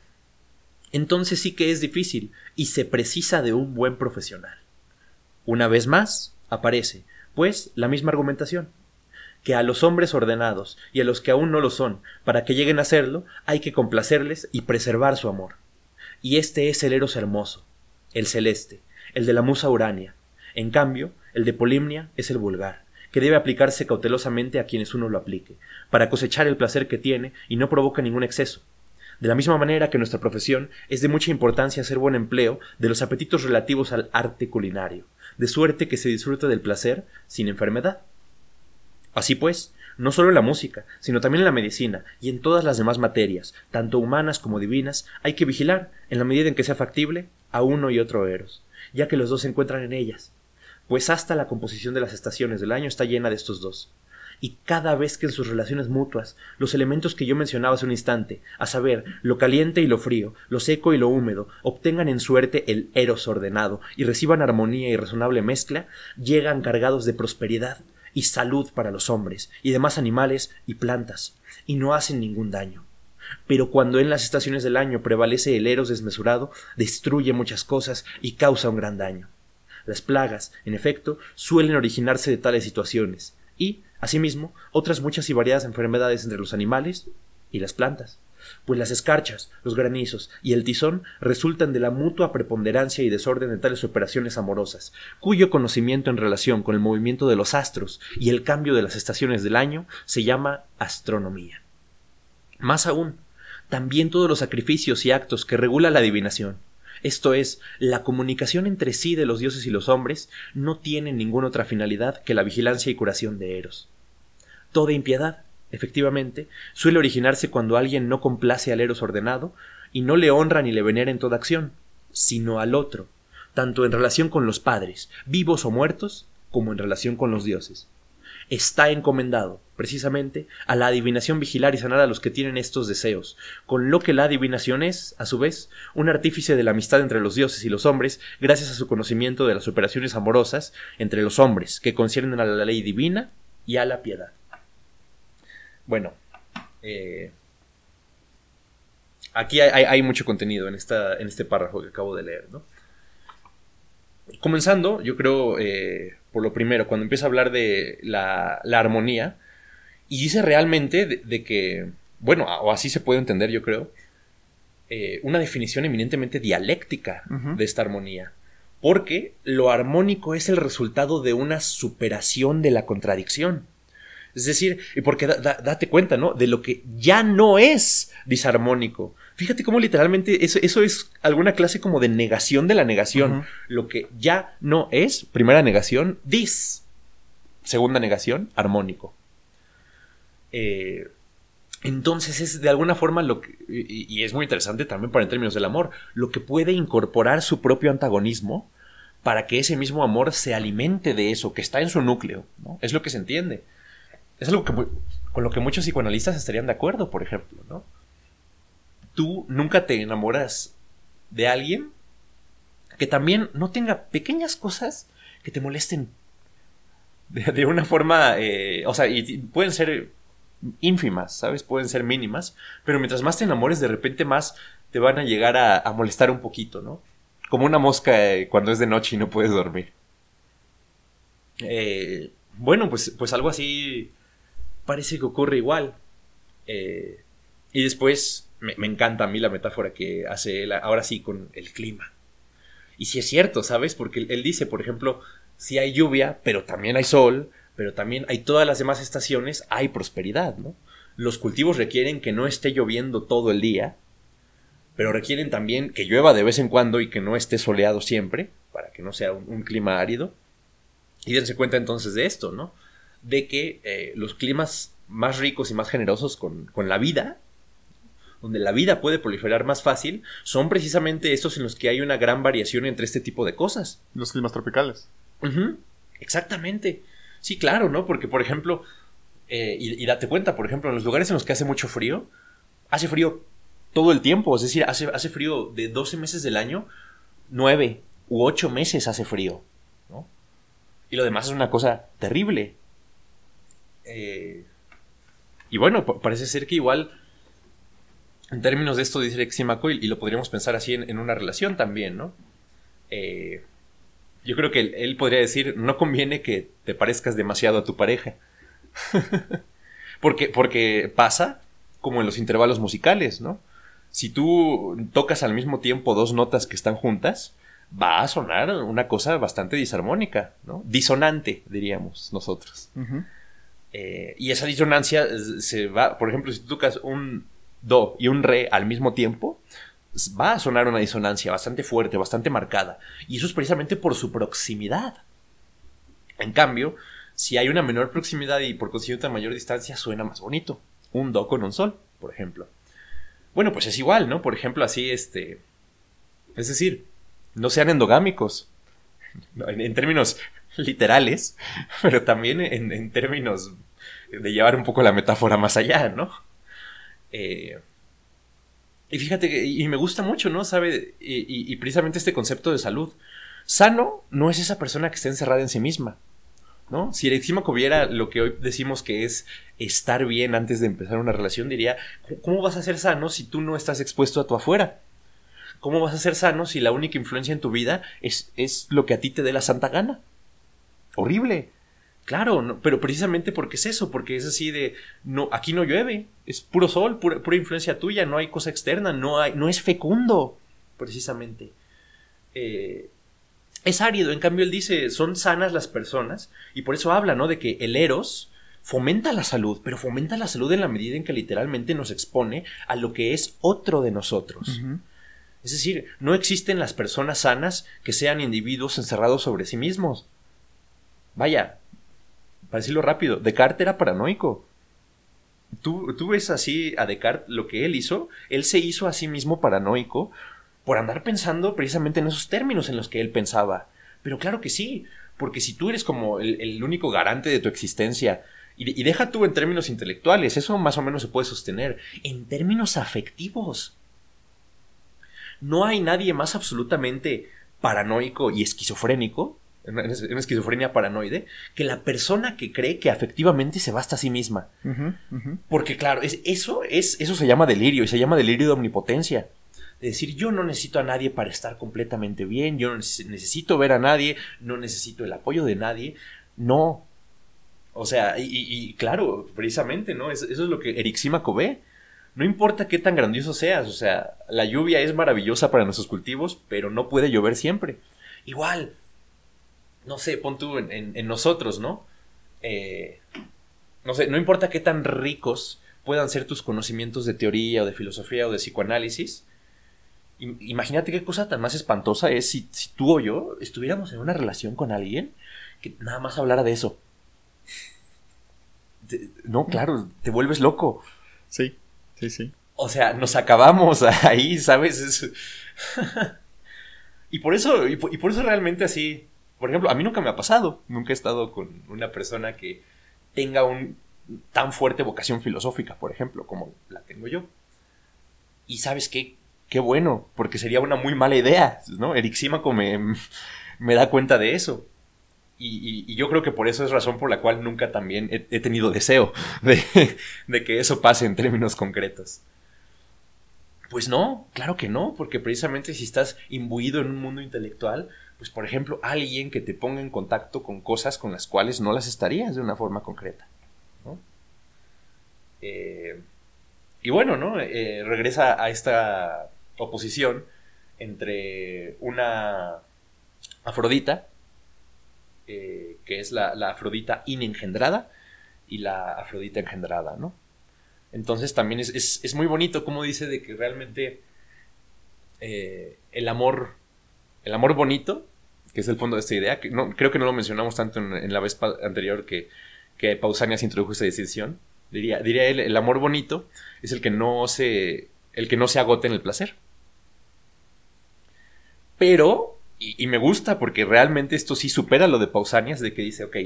[SPEAKER 1] Entonces sí que es difícil y se precisa de un buen profesional. Una vez más, aparece, pues, la misma argumentación que a los hombres ordenados y a los que aún no lo son, para que lleguen a serlo, hay que complacerles y preservar su amor. Y este es el Eros hermoso, el celeste, el de la musa Urania. En cambio, el de Polimnia es el vulgar, que debe aplicarse cautelosamente a quienes uno lo aplique, para cosechar el placer que tiene y no provoca ningún exceso. De la misma manera que nuestra profesión es de mucha importancia hacer buen empleo de los apetitos relativos al arte culinario, de suerte que se disfrute del placer sin enfermedad. Así pues, no solo en la música, sino también en la medicina y en todas las demás materias, tanto humanas como divinas, hay que vigilar, en la medida en que sea factible, a uno y otro Eros, ya que los dos se encuentran en ellas, pues hasta la composición de las estaciones del año está llena de estos dos. Y cada vez que en sus relaciones mutuas los elementos que yo mencionaba hace un instante, a saber, lo caliente y lo frío, lo seco y lo húmedo, obtengan en suerte el eros ordenado y reciban armonía y razonable mezcla, llegan cargados de prosperidad, y salud para los hombres y demás animales y plantas, y no hacen ningún daño. Pero cuando en las estaciones del año prevalece el eros desmesurado, destruye muchas cosas y causa un gran daño. Las plagas, en efecto, suelen originarse de tales situaciones, y, asimismo, otras muchas y variadas enfermedades entre los animales y las plantas pues las escarchas, los granizos y el tizón resultan de la mutua preponderancia y desorden de tales operaciones amorosas, cuyo conocimiento en relación con el movimiento de los astros y el cambio de las estaciones del año se llama astronomía. Más aún, también todos los sacrificios y actos que regula la adivinación, esto es, la comunicación entre sí de los dioses y los hombres, no tienen ninguna otra finalidad que la vigilancia y curación de Eros. Toda impiedad, efectivamente, suele originarse cuando alguien no complace al eros ordenado y no le honra ni le venera en toda acción, sino al otro, tanto en relación con los padres, vivos o muertos, como en relación con los dioses. Está encomendado, precisamente, a la adivinación vigilar y sanar a los que tienen estos deseos, con lo que la adivinación es, a su vez, un artífice de la amistad entre los dioses y los hombres, gracias a su conocimiento de las operaciones amorosas entre los hombres, que conciernen a la ley divina y a la piedad. Bueno, eh, aquí hay, mucho contenido en, esta, en este párrafo que acabo de leer, ¿no? Comenzando, yo creo, eh, por lo primero, cuando empieza a hablar de la, armonía, y dice realmente de, que, bueno, o así se puede entender, yo creo, eh, una definición eminentemente dialéctica de esta armonía. Porque lo armónico es el resultado de una superación de la contradicción. Es decir, y porque date cuenta, ¿no? De lo que ya no es disarmónico. Fíjate cómo literalmente eso, eso es alguna clase como de negación de la negación. Lo que ya no es, primera negación, dis. Segunda negación, armónico. Eh, entonces es de alguna forma lo que, y, es muy interesante también para en términos del amor, lo que puede incorporar su propio antagonismo para que ese mismo amor se alimente de eso que está en su núcleo, ¿no? Es lo que se entiende. Es algo que, con lo que muchos psicoanalistas estarían de acuerdo, por ejemplo, ¿no? Tú nunca te enamoras de alguien que también no tenga pequeñas cosas que te molesten de, una forma, eh, o sea, y pueden ser ínfimas, ¿sabes? Pueden ser mínimas, pero mientras más te enamores, de repente más te van a llegar a, molestar un poquito, ¿no? Como una mosca eh, cuando es de noche y no puedes dormir. Eh, bueno, pues, pues algo así parece que ocurre igual. Eh, y después me, encanta a mí la metáfora que hace él ahora sí con el clima. Y si es cierto, ¿sabes? Porque él, dice, por ejemplo, si hay lluvia, pero también hay sol, pero también hay todas las demás estaciones, hay prosperidad, ¿no? Los cultivos requieren que no esté lloviendo todo el día, pero requieren también que llueva de vez en cuando y que no esté soleado siempre, para que no sea un, clima árido. Y dense cuenta entonces de esto, ¿no? De que eh, los climas más ricos y más generosos con, la vida, donde la vida puede proliferar más fácil, son precisamente estos en los que hay una gran variación entre este tipo de cosas.
[SPEAKER 2] Los climas tropicales.
[SPEAKER 1] Exactamente. Sí, claro, ¿no? Porque, por ejemplo, eh, y, date cuenta, por ejemplo, en los lugares en los que hace mucho frío, hace frío todo el tiempo, es decir, hace, hace frío de 12 meses del año, 9 u 8 meses hace frío, ¿no? Y lo demás es una cosa terrible. Eh, y bueno, parece ser que igual, en términos de esto dice Exímaco, y, lo podríamos pensar así en, una relación también, ¿no? Eh, yo creo que él, podría decir, no conviene que te parezcas demasiado a tu pareja. porque, porque pasa como en los intervalos musicales, ¿no? Si tú tocas al mismo tiempo dos notas que están juntas, va a sonar una cosa bastante disarmónica, ¿no? Disonante, diríamos nosotros. Eh, y esa disonancia se va, por ejemplo, si tú tocas un do y un re al mismo tiempo, va a sonar una disonancia bastante fuerte, bastante marcada. Y eso es precisamente por su proximidad. En cambio, si hay una menor proximidad y por consiguiente mayor distancia, suena más bonito. Un do con un sol, por ejemplo. Bueno, pues es igual, ¿no? Por ejemplo, así, este... Es decir, no sean endogámicos. En, términos literales, pero también en, términos de llevar un poco la metáfora más allá, ¿no? Eh, y fíjate que, y me gusta mucho, ¿no? Sabe, y, precisamente este concepto de salud. Sano no es esa persona que está encerrada en sí misma. ¿no? Si Erexímaco viera lo que hoy decimos que es estar bien antes de empezar una relación, diría, ¿cómo vas a ser sano si tú no estás expuesto a tu afuera? ¿Cómo vas a ser sano si la única influencia en tu vida es, es lo que a ti te dé la santa gana? Horrible. Claro, pero precisamente porque es eso, porque es así de, no, aquí no llueve, es puro sol, pura, pura influencia tuya, no hay cosa externa, no, hay, no es fecundo, precisamente. Eh, es árido, en cambio él dice, son sanas las personas, y por eso habla, ¿no? De que el eros fomenta la salud, pero fomenta la salud en la medida en que literalmente nos expone a lo que es otro de nosotros. Es decir, no existen las personas sanas que sean individuos encerrados sobre sí mismos. Vaya, para decirlo rápido, Descartes era paranoico. Tú, tú ves así a Descartes lo que él hizo, él se hizo a sí mismo paranoico por andar pensando precisamente en esos términos en los que él pensaba. Pero claro que sí, porque si tú eres como el, único garante de tu existencia, y, deja tú en términos intelectuales, eso más o menos se puede sostener, en términos afectivos. No hay nadie más absolutamente paranoico y esquizofrénico, en esquizofrenia paranoide, que la persona que cree que afectivamente se basta a sí misma. Porque claro, es, eso, es, eso se llama delirio y se llama delirio de omnipotencia de decir yo no necesito a nadie para estar completamente bien, yo no necesito ver a nadie, no necesito el apoyo de nadie, no. O sea, y, claro, precisamente, ¿no? Eso, es lo que Erixímaco ve. No importa qué tan grandioso seas, o sea, la lluvia es maravillosa para nuestros cultivos, pero no puede llover siempre. Igual, no sé, pon tú en, nosotros, ¿no? Eh, no sé, no importa qué tan ricos puedan ser tus conocimientos de teoría o de filosofía o de psicoanálisis, Imagínate qué cosa tan más espantosa es si, tú o yo estuviéramos en una relación con alguien que nada más hablara de eso. no, claro, te vuelves loco.
[SPEAKER 2] Sí, sí, sí.
[SPEAKER 1] O sea, nos acabamos ahí, ¿sabes? y por eso, y por, eso realmente así, por ejemplo, a mí nunca me ha pasado. Nunca he estado con una persona que tenga un tan fuerte vocación filosófica, por ejemplo, como la tengo yo. Y sabes qué, qué bueno, porque sería una muy mala idea, ¿no? Erixímaco me, me da cuenta de eso. Y, yo creo que por eso es razón por la cual nunca también he, tenido deseo de, de, que eso pase en términos concretos. Pues no, claro que no, porque precisamente si estás imbuido en un mundo intelectual, pues por ejemplo, alguien que te ponga en contacto con cosas con las cuales no las estarías de una forma concreta. Eh, y bueno, ¿no? Eh, regresa a esta oposición entre una Afrodita, eh, que es la, Afrodita inengendrada, y la Afrodita engendrada, ¿no? Entonces también es, muy bonito como dice de que realmente el amor, el amor bonito que es el fondo de esta idea, que no, creo que no lo mencionamos tanto en, la vez anterior que, que Pausanias introdujo esta decisión. Diría, diría él, el amor bonito es el que no se, el que no se agote en el placer. Pero, y, me gusta porque realmente esto sí supera lo de Pausanias, de que dice, ok,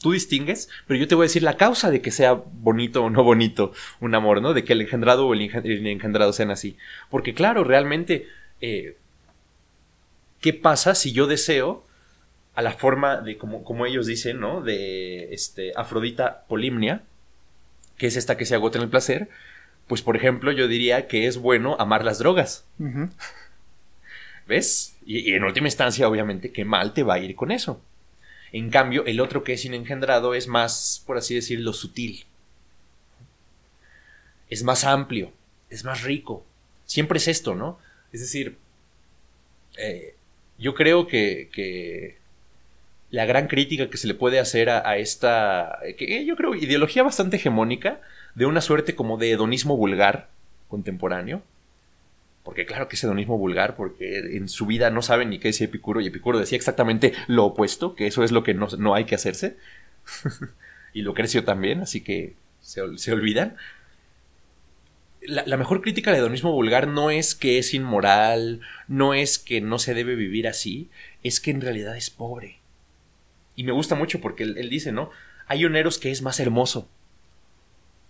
[SPEAKER 1] tú distingues, pero yo te voy a decir la causa de que sea bonito o no bonito un amor, ¿no? De que el engendrado o el, engendrado sean así. Porque claro, realmente, eh, ¿qué pasa si yo deseo a la forma de, como, como ellos dicen, ¿no? De este, Afrodita polimnia, que es esta que se agota en el placer, pues por ejemplo yo diría que es bueno amar las drogas. ¿Ves? y, en última instancia, obviamente, qué mal te va a ir con eso. En cambio, el otro que es inengendrado es más, por así decirlo, sutil. Es más amplio, es más rico. Siempre es esto, ¿no? Es decir, eh, yo creo que, la gran crítica que se le puede hacer a, esta, que yo creo, ideología bastante hegemónica, de una suerte como de hedonismo vulgar contemporáneo, porque claro que es hedonismo vulgar, porque en su vida no saben ni qué decía Epicuro, y Epicuro decía exactamente lo opuesto, que eso es lo que no, hay que hacerse. y lo creció también, así que se, olvidan. La, mejor crítica al hedonismo vulgar no es que es inmoral, no es que no se debe vivir así, es que en realidad es pobre. Y me gusta mucho porque él, dice, ¿no? Hay un Eros que es más hermoso,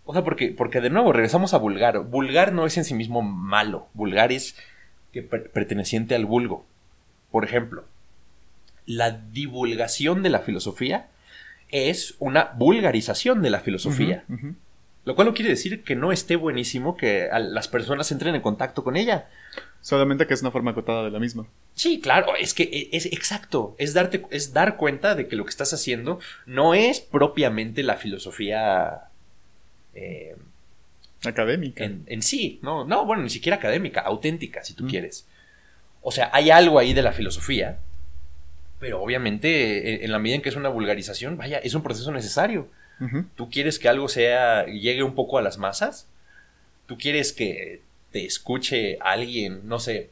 [SPEAKER 1] o sea, porque, porque de nuevo regresamos a vulgar. Vulgar no es en sí mismo malo. Vulgar es que perteneciente al vulgo. Por ejemplo, la divulgación de la filosofía es una vulgarización de la filosofía. Lo cual no quiere decir que no esté buenísimo que las personas entren en contacto con ella.
[SPEAKER 2] Solamente que es una forma acotada de la misma.
[SPEAKER 1] Sí, claro, es que e, es, exacto. Es darte, es dar cuenta de que lo que estás haciendo no es propiamente la filosofía
[SPEAKER 2] eh, académica.
[SPEAKER 1] En, sí, no, no, bueno, ni siquiera académica, auténtica, si tú quieres. O sea, hay algo ahí de la filosofía, pero obviamente eh, en la medida en que es una vulgarización, vaya, es un proceso necesario. Tú quieres que algo sea, llegue un poco a las masas, tú quieres que te escuche alguien, no sé,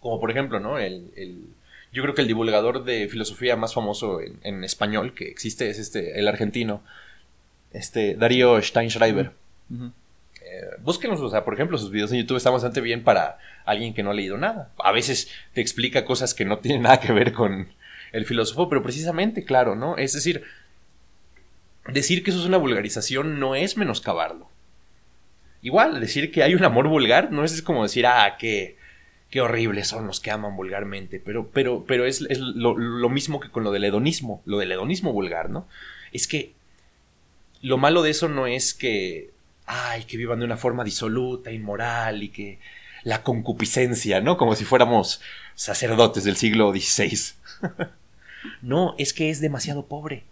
[SPEAKER 1] como por ejemplo, ¿no? El, yo creo que el divulgador de filosofía más famoso en, en español que existe es este, el argentino, este, Darío Steinschreiber. Eh, búsquenos, o sea, por ejemplo, sus videos en YouTube están bastante bien para alguien que no ha leído nada. A veces te explica cosas que no tienen nada que ver con el filósofo, pero precisamente, claro, ¿no? Es decir, decir que eso es una vulgarización no es menoscabarlo. Igual, decir que hay un amor vulgar no es como decir, ah, qué, qué horribles son los que aman vulgarmente, pero, pero, pero es, lo, lo, mismo que con lo del hedonismo, lo del hedonismo vulgar, ¿no? Es que lo malo de eso no es que, ay, que vivan de una forma disoluta, inmoral y que la concupiscencia, ¿no? Como si fuéramos sacerdotes del siglo XVI. no, es que es demasiado pobre.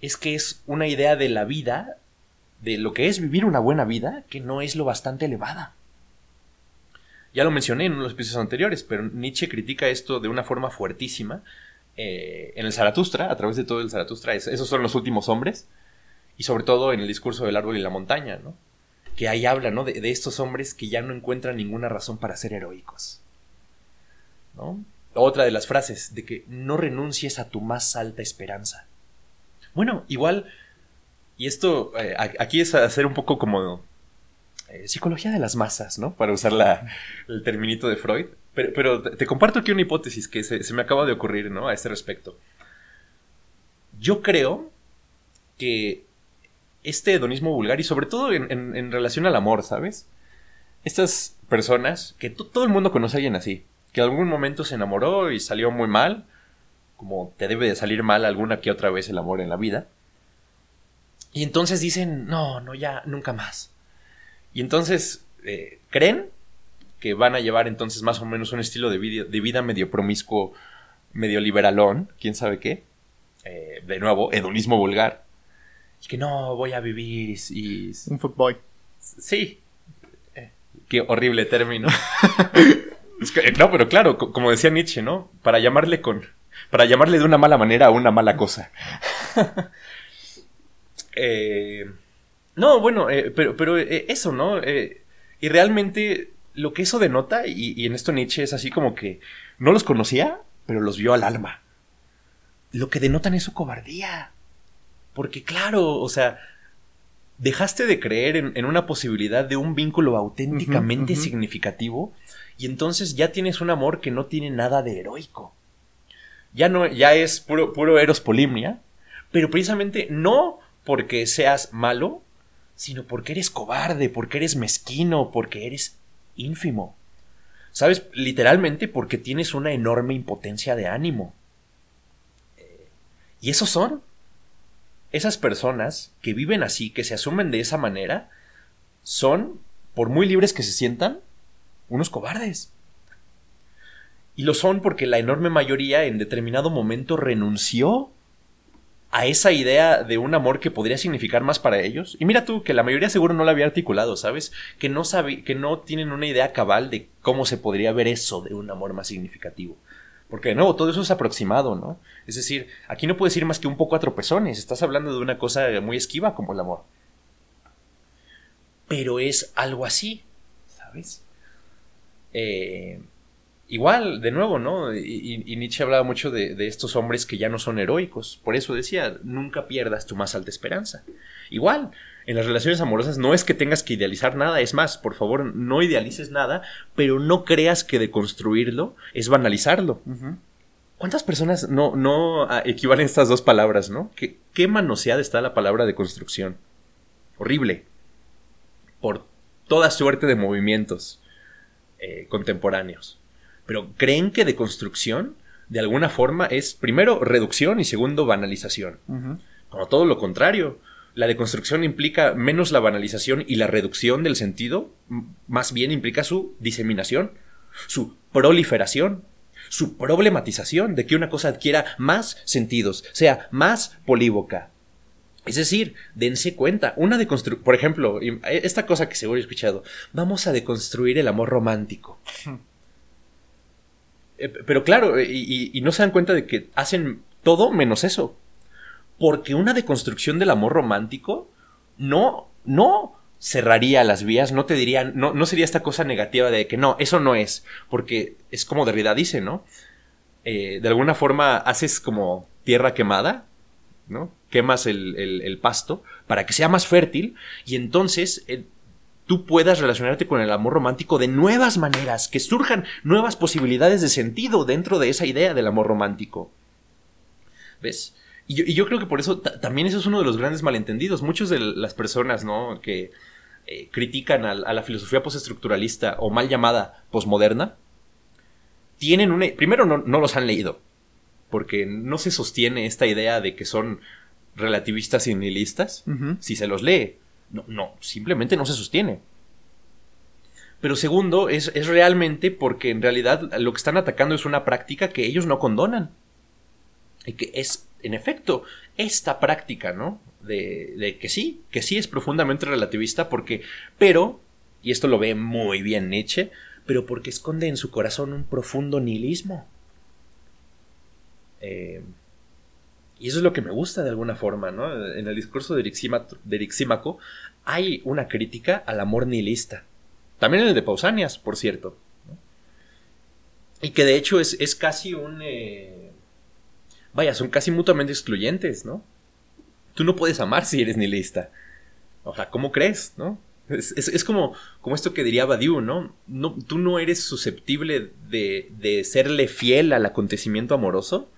[SPEAKER 1] Es que es una idea de la vida, de lo que es vivir una buena vida, que no es lo bastante elevada. Ya lo mencioné en unos episodios anteriores, pero Nietzsche critica esto de una forma fuertísima eh, en el Zaratustra, a través de todo el Zaratustra, esos son los últimos hombres, y sobre todo en el discurso del árbol y la montaña, ¿no? Que ahí habla, ¿no? De, estos hombres que ya no encuentran ninguna razón para ser heroicos. Otra de las frases, de que no renuncies a tu más alta esperanza. Bueno, igual, y esto eh, aquí es hacer un poco como eh, psicología de las masas, ¿no? Para usar el terminito de Freud. Pero, te comparto aquí una hipótesis que se, me acaba de ocurrir, ¿no? A este respecto. Yo creo que este hedonismo vulgar, y sobre todo en, relación al amor, ¿sabes? Estas personas, que todo el mundo conoce a alguien así, que en algún momento se enamoró y salió muy mal, como te debe de salir mal alguna que otra vez el amor en la vida. Y entonces dicen, no, no, ya, nunca más. Y entonces eh, creen que van a llevar entonces más o menos un estilo de vida, de vida medio promiscuo, medio liberalón, quién sabe qué. Eh, de nuevo, hedonismo vulgar. Y que no, voy a vivir y...
[SPEAKER 2] Un footboy.
[SPEAKER 1] Sí. Eh, qué horrible término. no, pero claro, como decía Nietzsche, ¿no? Para llamarle con... Para llamarle de una mala manera a una mala cosa. eh, no, bueno, pero, pero eso, ¿no? y realmente lo que eso denota, y, en esto Nietzsche es así como que no los conocía, pero los vio al alma. Lo que denotan es su cobardía. Porque claro, o sea, dejaste de creer en, una posibilidad de un vínculo auténticamente significativo y entonces ya tienes un amor que no tiene nada de heroico. Ya no, ya es puro, puro eros polimnia, pero precisamente no porque seas malo, sino porque eres cobarde, porque eres mezquino, porque eres ínfimo. ¿Sabes? Literalmente porque tienes una enorme impotencia de ánimo. Eh, y esos son esas personas que viven así, que se asumen de esa manera, son, por muy libres que se sientan, unos cobardes. Y lo son porque la enorme mayoría en determinado momento renunció a esa idea de un amor que podría significar más para ellos. Y mira tú, que la mayoría seguro no la había articulado, ¿sabes? Que no, sabe, que no tienen una idea cabal de cómo se podría ver eso de un amor más significativo. Porque de nuevo, todo eso es aproximado, ¿no? Es decir, aquí no puedes ir más que un poco a tropezones. Estás hablando de una cosa muy esquiva como el amor. Pero es algo así, ¿sabes? Eh, igual, de nuevo, ¿no? Y, Nietzsche hablaba mucho de, de, estos hombres que ya no son heroicos. Por eso decía, nunca pierdas tu más alta esperanza. Igual, en las relaciones amorosas no es que tengas que idealizar nada, es más, por favor, no idealices nada, pero no creas que deconstruirlo es banalizarlo. ¿Cuántas personas no, no equivalen estas dos palabras, no? ¿Qué, qué manoseada está la palabra de construcción? Horrible. Por toda suerte de movimientos eh, contemporáneos. Pero creen que deconstrucción, de alguna forma, es primero reducción y segundo banalización. Como todo lo contrario la deconstrucción implica menos la banalización y la reducción del sentido, más bien implica su diseminación, su proliferación, su problematización de que una cosa adquiera más sentidos, sea más polívoca. Es decir, dense cuenta, una deconstrucción, por ejemplo, esta cosa que seguro he escuchado, vamos a deconstruir el amor romántico. Eh, pero claro, y no se dan cuenta de que hacen todo menos eso. Porque una deconstrucción del amor romántico no, no cerraría las vías, no te dirían, no, no sería esta cosa negativa de que no, eso no es, porque es como Derrida dice, ¿no? Eh, de alguna forma haces como tierra quemada, ¿no? Quemas el, pasto para que sea más fértil y entonces eh, tú puedas relacionarte con el amor romántico de nuevas maneras, que surjan nuevas posibilidades de sentido dentro de esa idea del amor romántico. ¿Ves? Y yo, creo que por eso también eso es uno de los grandes malentendidos. Muchas de las personas, ¿no? Que eh, critican a, la filosofía postestructuralista o mal llamada posmoderna, tienen una... Primero no, no los han leído, porque no se sostiene esta idea de que son relativistas y nihilistas. Si se los lee, no, no, simplemente no se sostiene. Pero segundo, es, es realmente porque en realidad lo que están atacando es una práctica que ellos no condonan. Y que es en efecto, esta práctica, ¿no? De, de, que sí, que sí es profundamente relativista porque, pero, y esto lo ve muy bien Nietzsche, pero porque esconde en su corazón un profundo nihilismo. Eh, y eso es lo que me gusta de alguna forma, ¿no? En el discurso de Erixímaco hay una crítica al amor nihilista. También en el de Pausanias, por cierto. Y que de hecho es, es casi un... Eh, vaya, son casi mutuamente excluyentes, ¿no? Tú no puedes amar si eres nihilista. O sea, ¿cómo crees, no? Es, como, como esto que diría Badiou, ¿no? no tú no eres susceptible de, de serle fiel al acontecimiento amoroso.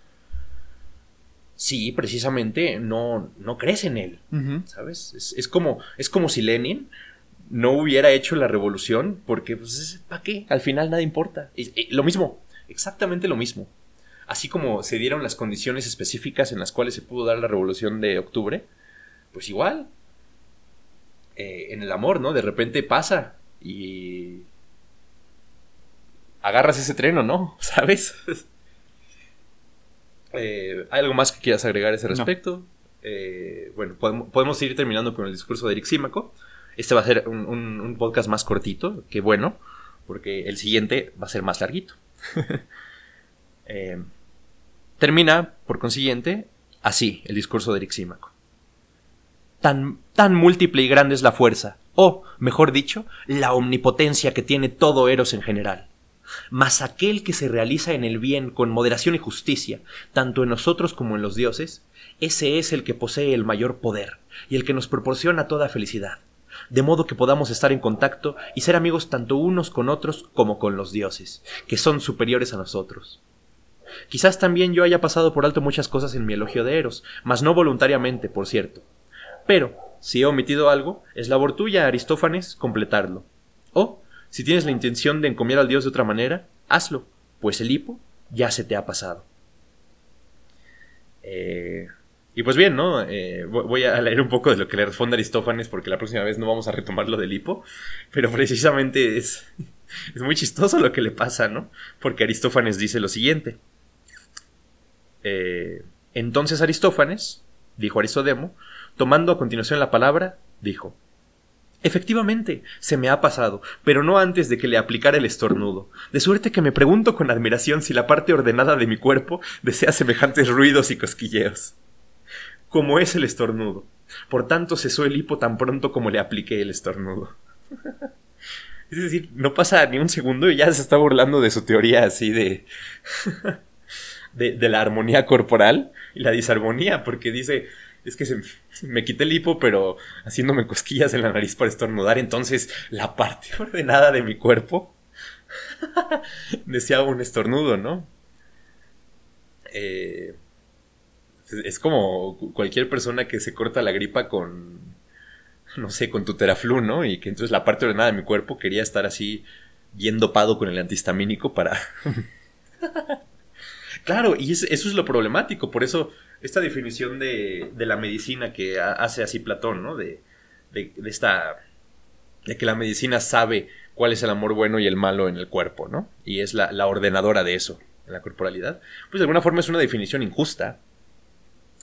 [SPEAKER 1] Sí, precisamente no, no crees en él, ¿sabes? Es, como, es como si Lenin no hubiera hecho la revolución porque, pues, ¿para qué? Al final nada importa. lo mismo, exactamente lo mismo así como se dieron las condiciones específicas en las cuales se pudo dar la revolución de octubre, pues igual, eh, en el amor, ¿no? De repente pasa y agarras ese tren o no, ¿sabes? Eh, ¿Hay algo más que quieras agregar a ese respecto? Eh, bueno, podemos, ir terminando con el discurso de Eric Símaco. Este va a ser un, un podcast más cortito, que bueno, porque el siguiente va a ser más larguito. eh, Termina, por consiguiente, así el discurso de Erixímaco. Tan, tan múltiple y grande es la fuerza, o, mejor dicho, la omnipotencia que tiene todo Eros en general. Mas aquel que se realiza en el bien con moderación y justicia, tanto en nosotros como en los dioses, ese es el que posee el mayor poder y el que nos proporciona toda felicidad, de modo que podamos estar en contacto y ser amigos tanto unos con otros como con los dioses, que son superiores a nosotros. Quizás también yo haya pasado por alto muchas cosas en mi elogio de Eros, mas no voluntariamente, por cierto. Pero, si he omitido algo, es labor tuya, Aristófanes, completarlo. O, si tienes la intención de encomiar al dios de otra manera, hazlo, pues el hipo ya se te ha pasado. Eh, y pues bien, ¿no? Eh, voy a leer un poco de lo que le responde Aristófanes porque la próxima vez no vamos a retomar lo del hipo, pero precisamente es, es muy chistoso lo que le pasa, ¿no? Porque Aristófanes dice lo siguiente. Eh, entonces Aristófanes, dijo Aristodemo, tomando a continuación la palabra, dijo, Efectivamente, se me ha pasado, pero no antes de que le aplicara el estornudo, de suerte que me pregunto con admiración si la parte ordenada de mi cuerpo desea semejantes ruidos y cosquilleos. Como es el estornudo. Por tanto cesó el hipo tan pronto como le apliqué el estornudo. es decir, no pasa ni un segundo y ya se está burlando de su teoría así de... de, la armonía corporal y la disarmonía, porque dice, es que se, me quité el hipo, pero haciéndome cosquillas en la nariz para estornudar, entonces la parte ordenada de mi cuerpo deseaba un estornudo, ¿no? Eh, es como cualquier persona que se corta la gripa con, no sé, con tuteraflu, ¿no? Y que entonces la parte ordenada de mi cuerpo quería estar así bien dopado con el antihistamínico para... Claro, y eso es lo problemático, por eso esta definición de, la medicina que hace así Platón, ¿no? De, de, esta... de que la medicina sabe cuál es el amor bueno y el malo en el cuerpo, ¿no? Y es la, ordenadora de eso, en la corporalidad. Pues de alguna forma es una definición injusta,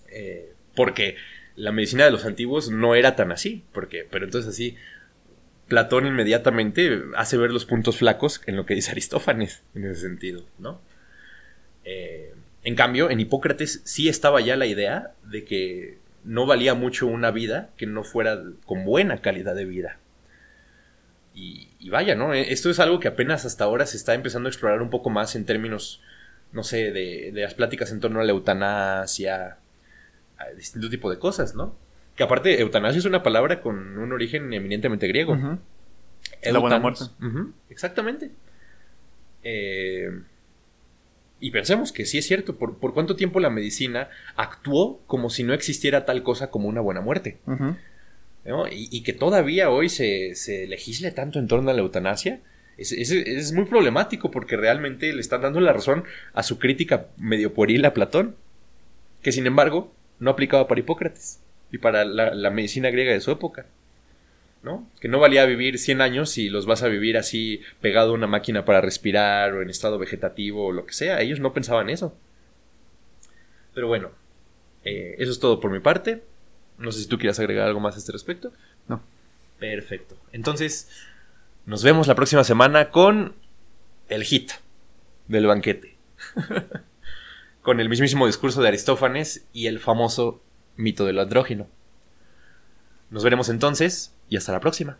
[SPEAKER 1] eh, porque la medicina de los antiguos no era tan así, porque, pero entonces así, Platón inmediatamente hace ver los puntos flacos en lo que dice Aristófanes, en ese sentido, ¿no? Eh, en cambio, en Hipócrates sí estaba ya la idea de que no valía mucho una vida que no fuera con buena calidad de vida. Y, vaya, ¿no? Eh, esto es algo que apenas hasta ahora se está empezando a explorar un poco más en términos, no sé, de, las pláticas en torno a la eutanasia, a distinto tipo de cosas, ¿no? Que aparte, eutanasia es una palabra con un origen eminentemente griego.
[SPEAKER 2] La buena muerte.
[SPEAKER 1] Exactamente. Eh, y pensemos que sí es cierto, por, cuánto tiempo la medicina actuó como si no existiera tal cosa como una buena muerte. y, que todavía hoy se, legisle tanto en torno a la eutanasia, es, muy problemático porque realmente le están dando la razón a su crítica medio pueril a Platón, que sin embargo no aplicaba para Hipócrates y para la medicina griega de su época. Que no valía vivir 100 años si los vas a vivir así pegado a una máquina para respirar o en estado vegetativo o lo que sea. Ellos no pensaban eso. Pero bueno, eh, eso es todo por mi parte. No sé si tú quieras agregar algo más a este respecto.
[SPEAKER 2] No.
[SPEAKER 1] Perfecto. Entonces, nos vemos la próxima semana con el hit del banquete. con el mismísimo discurso de Aristófanes y el famoso mito del andrógeno. Nos veremos entonces y hasta la próxima.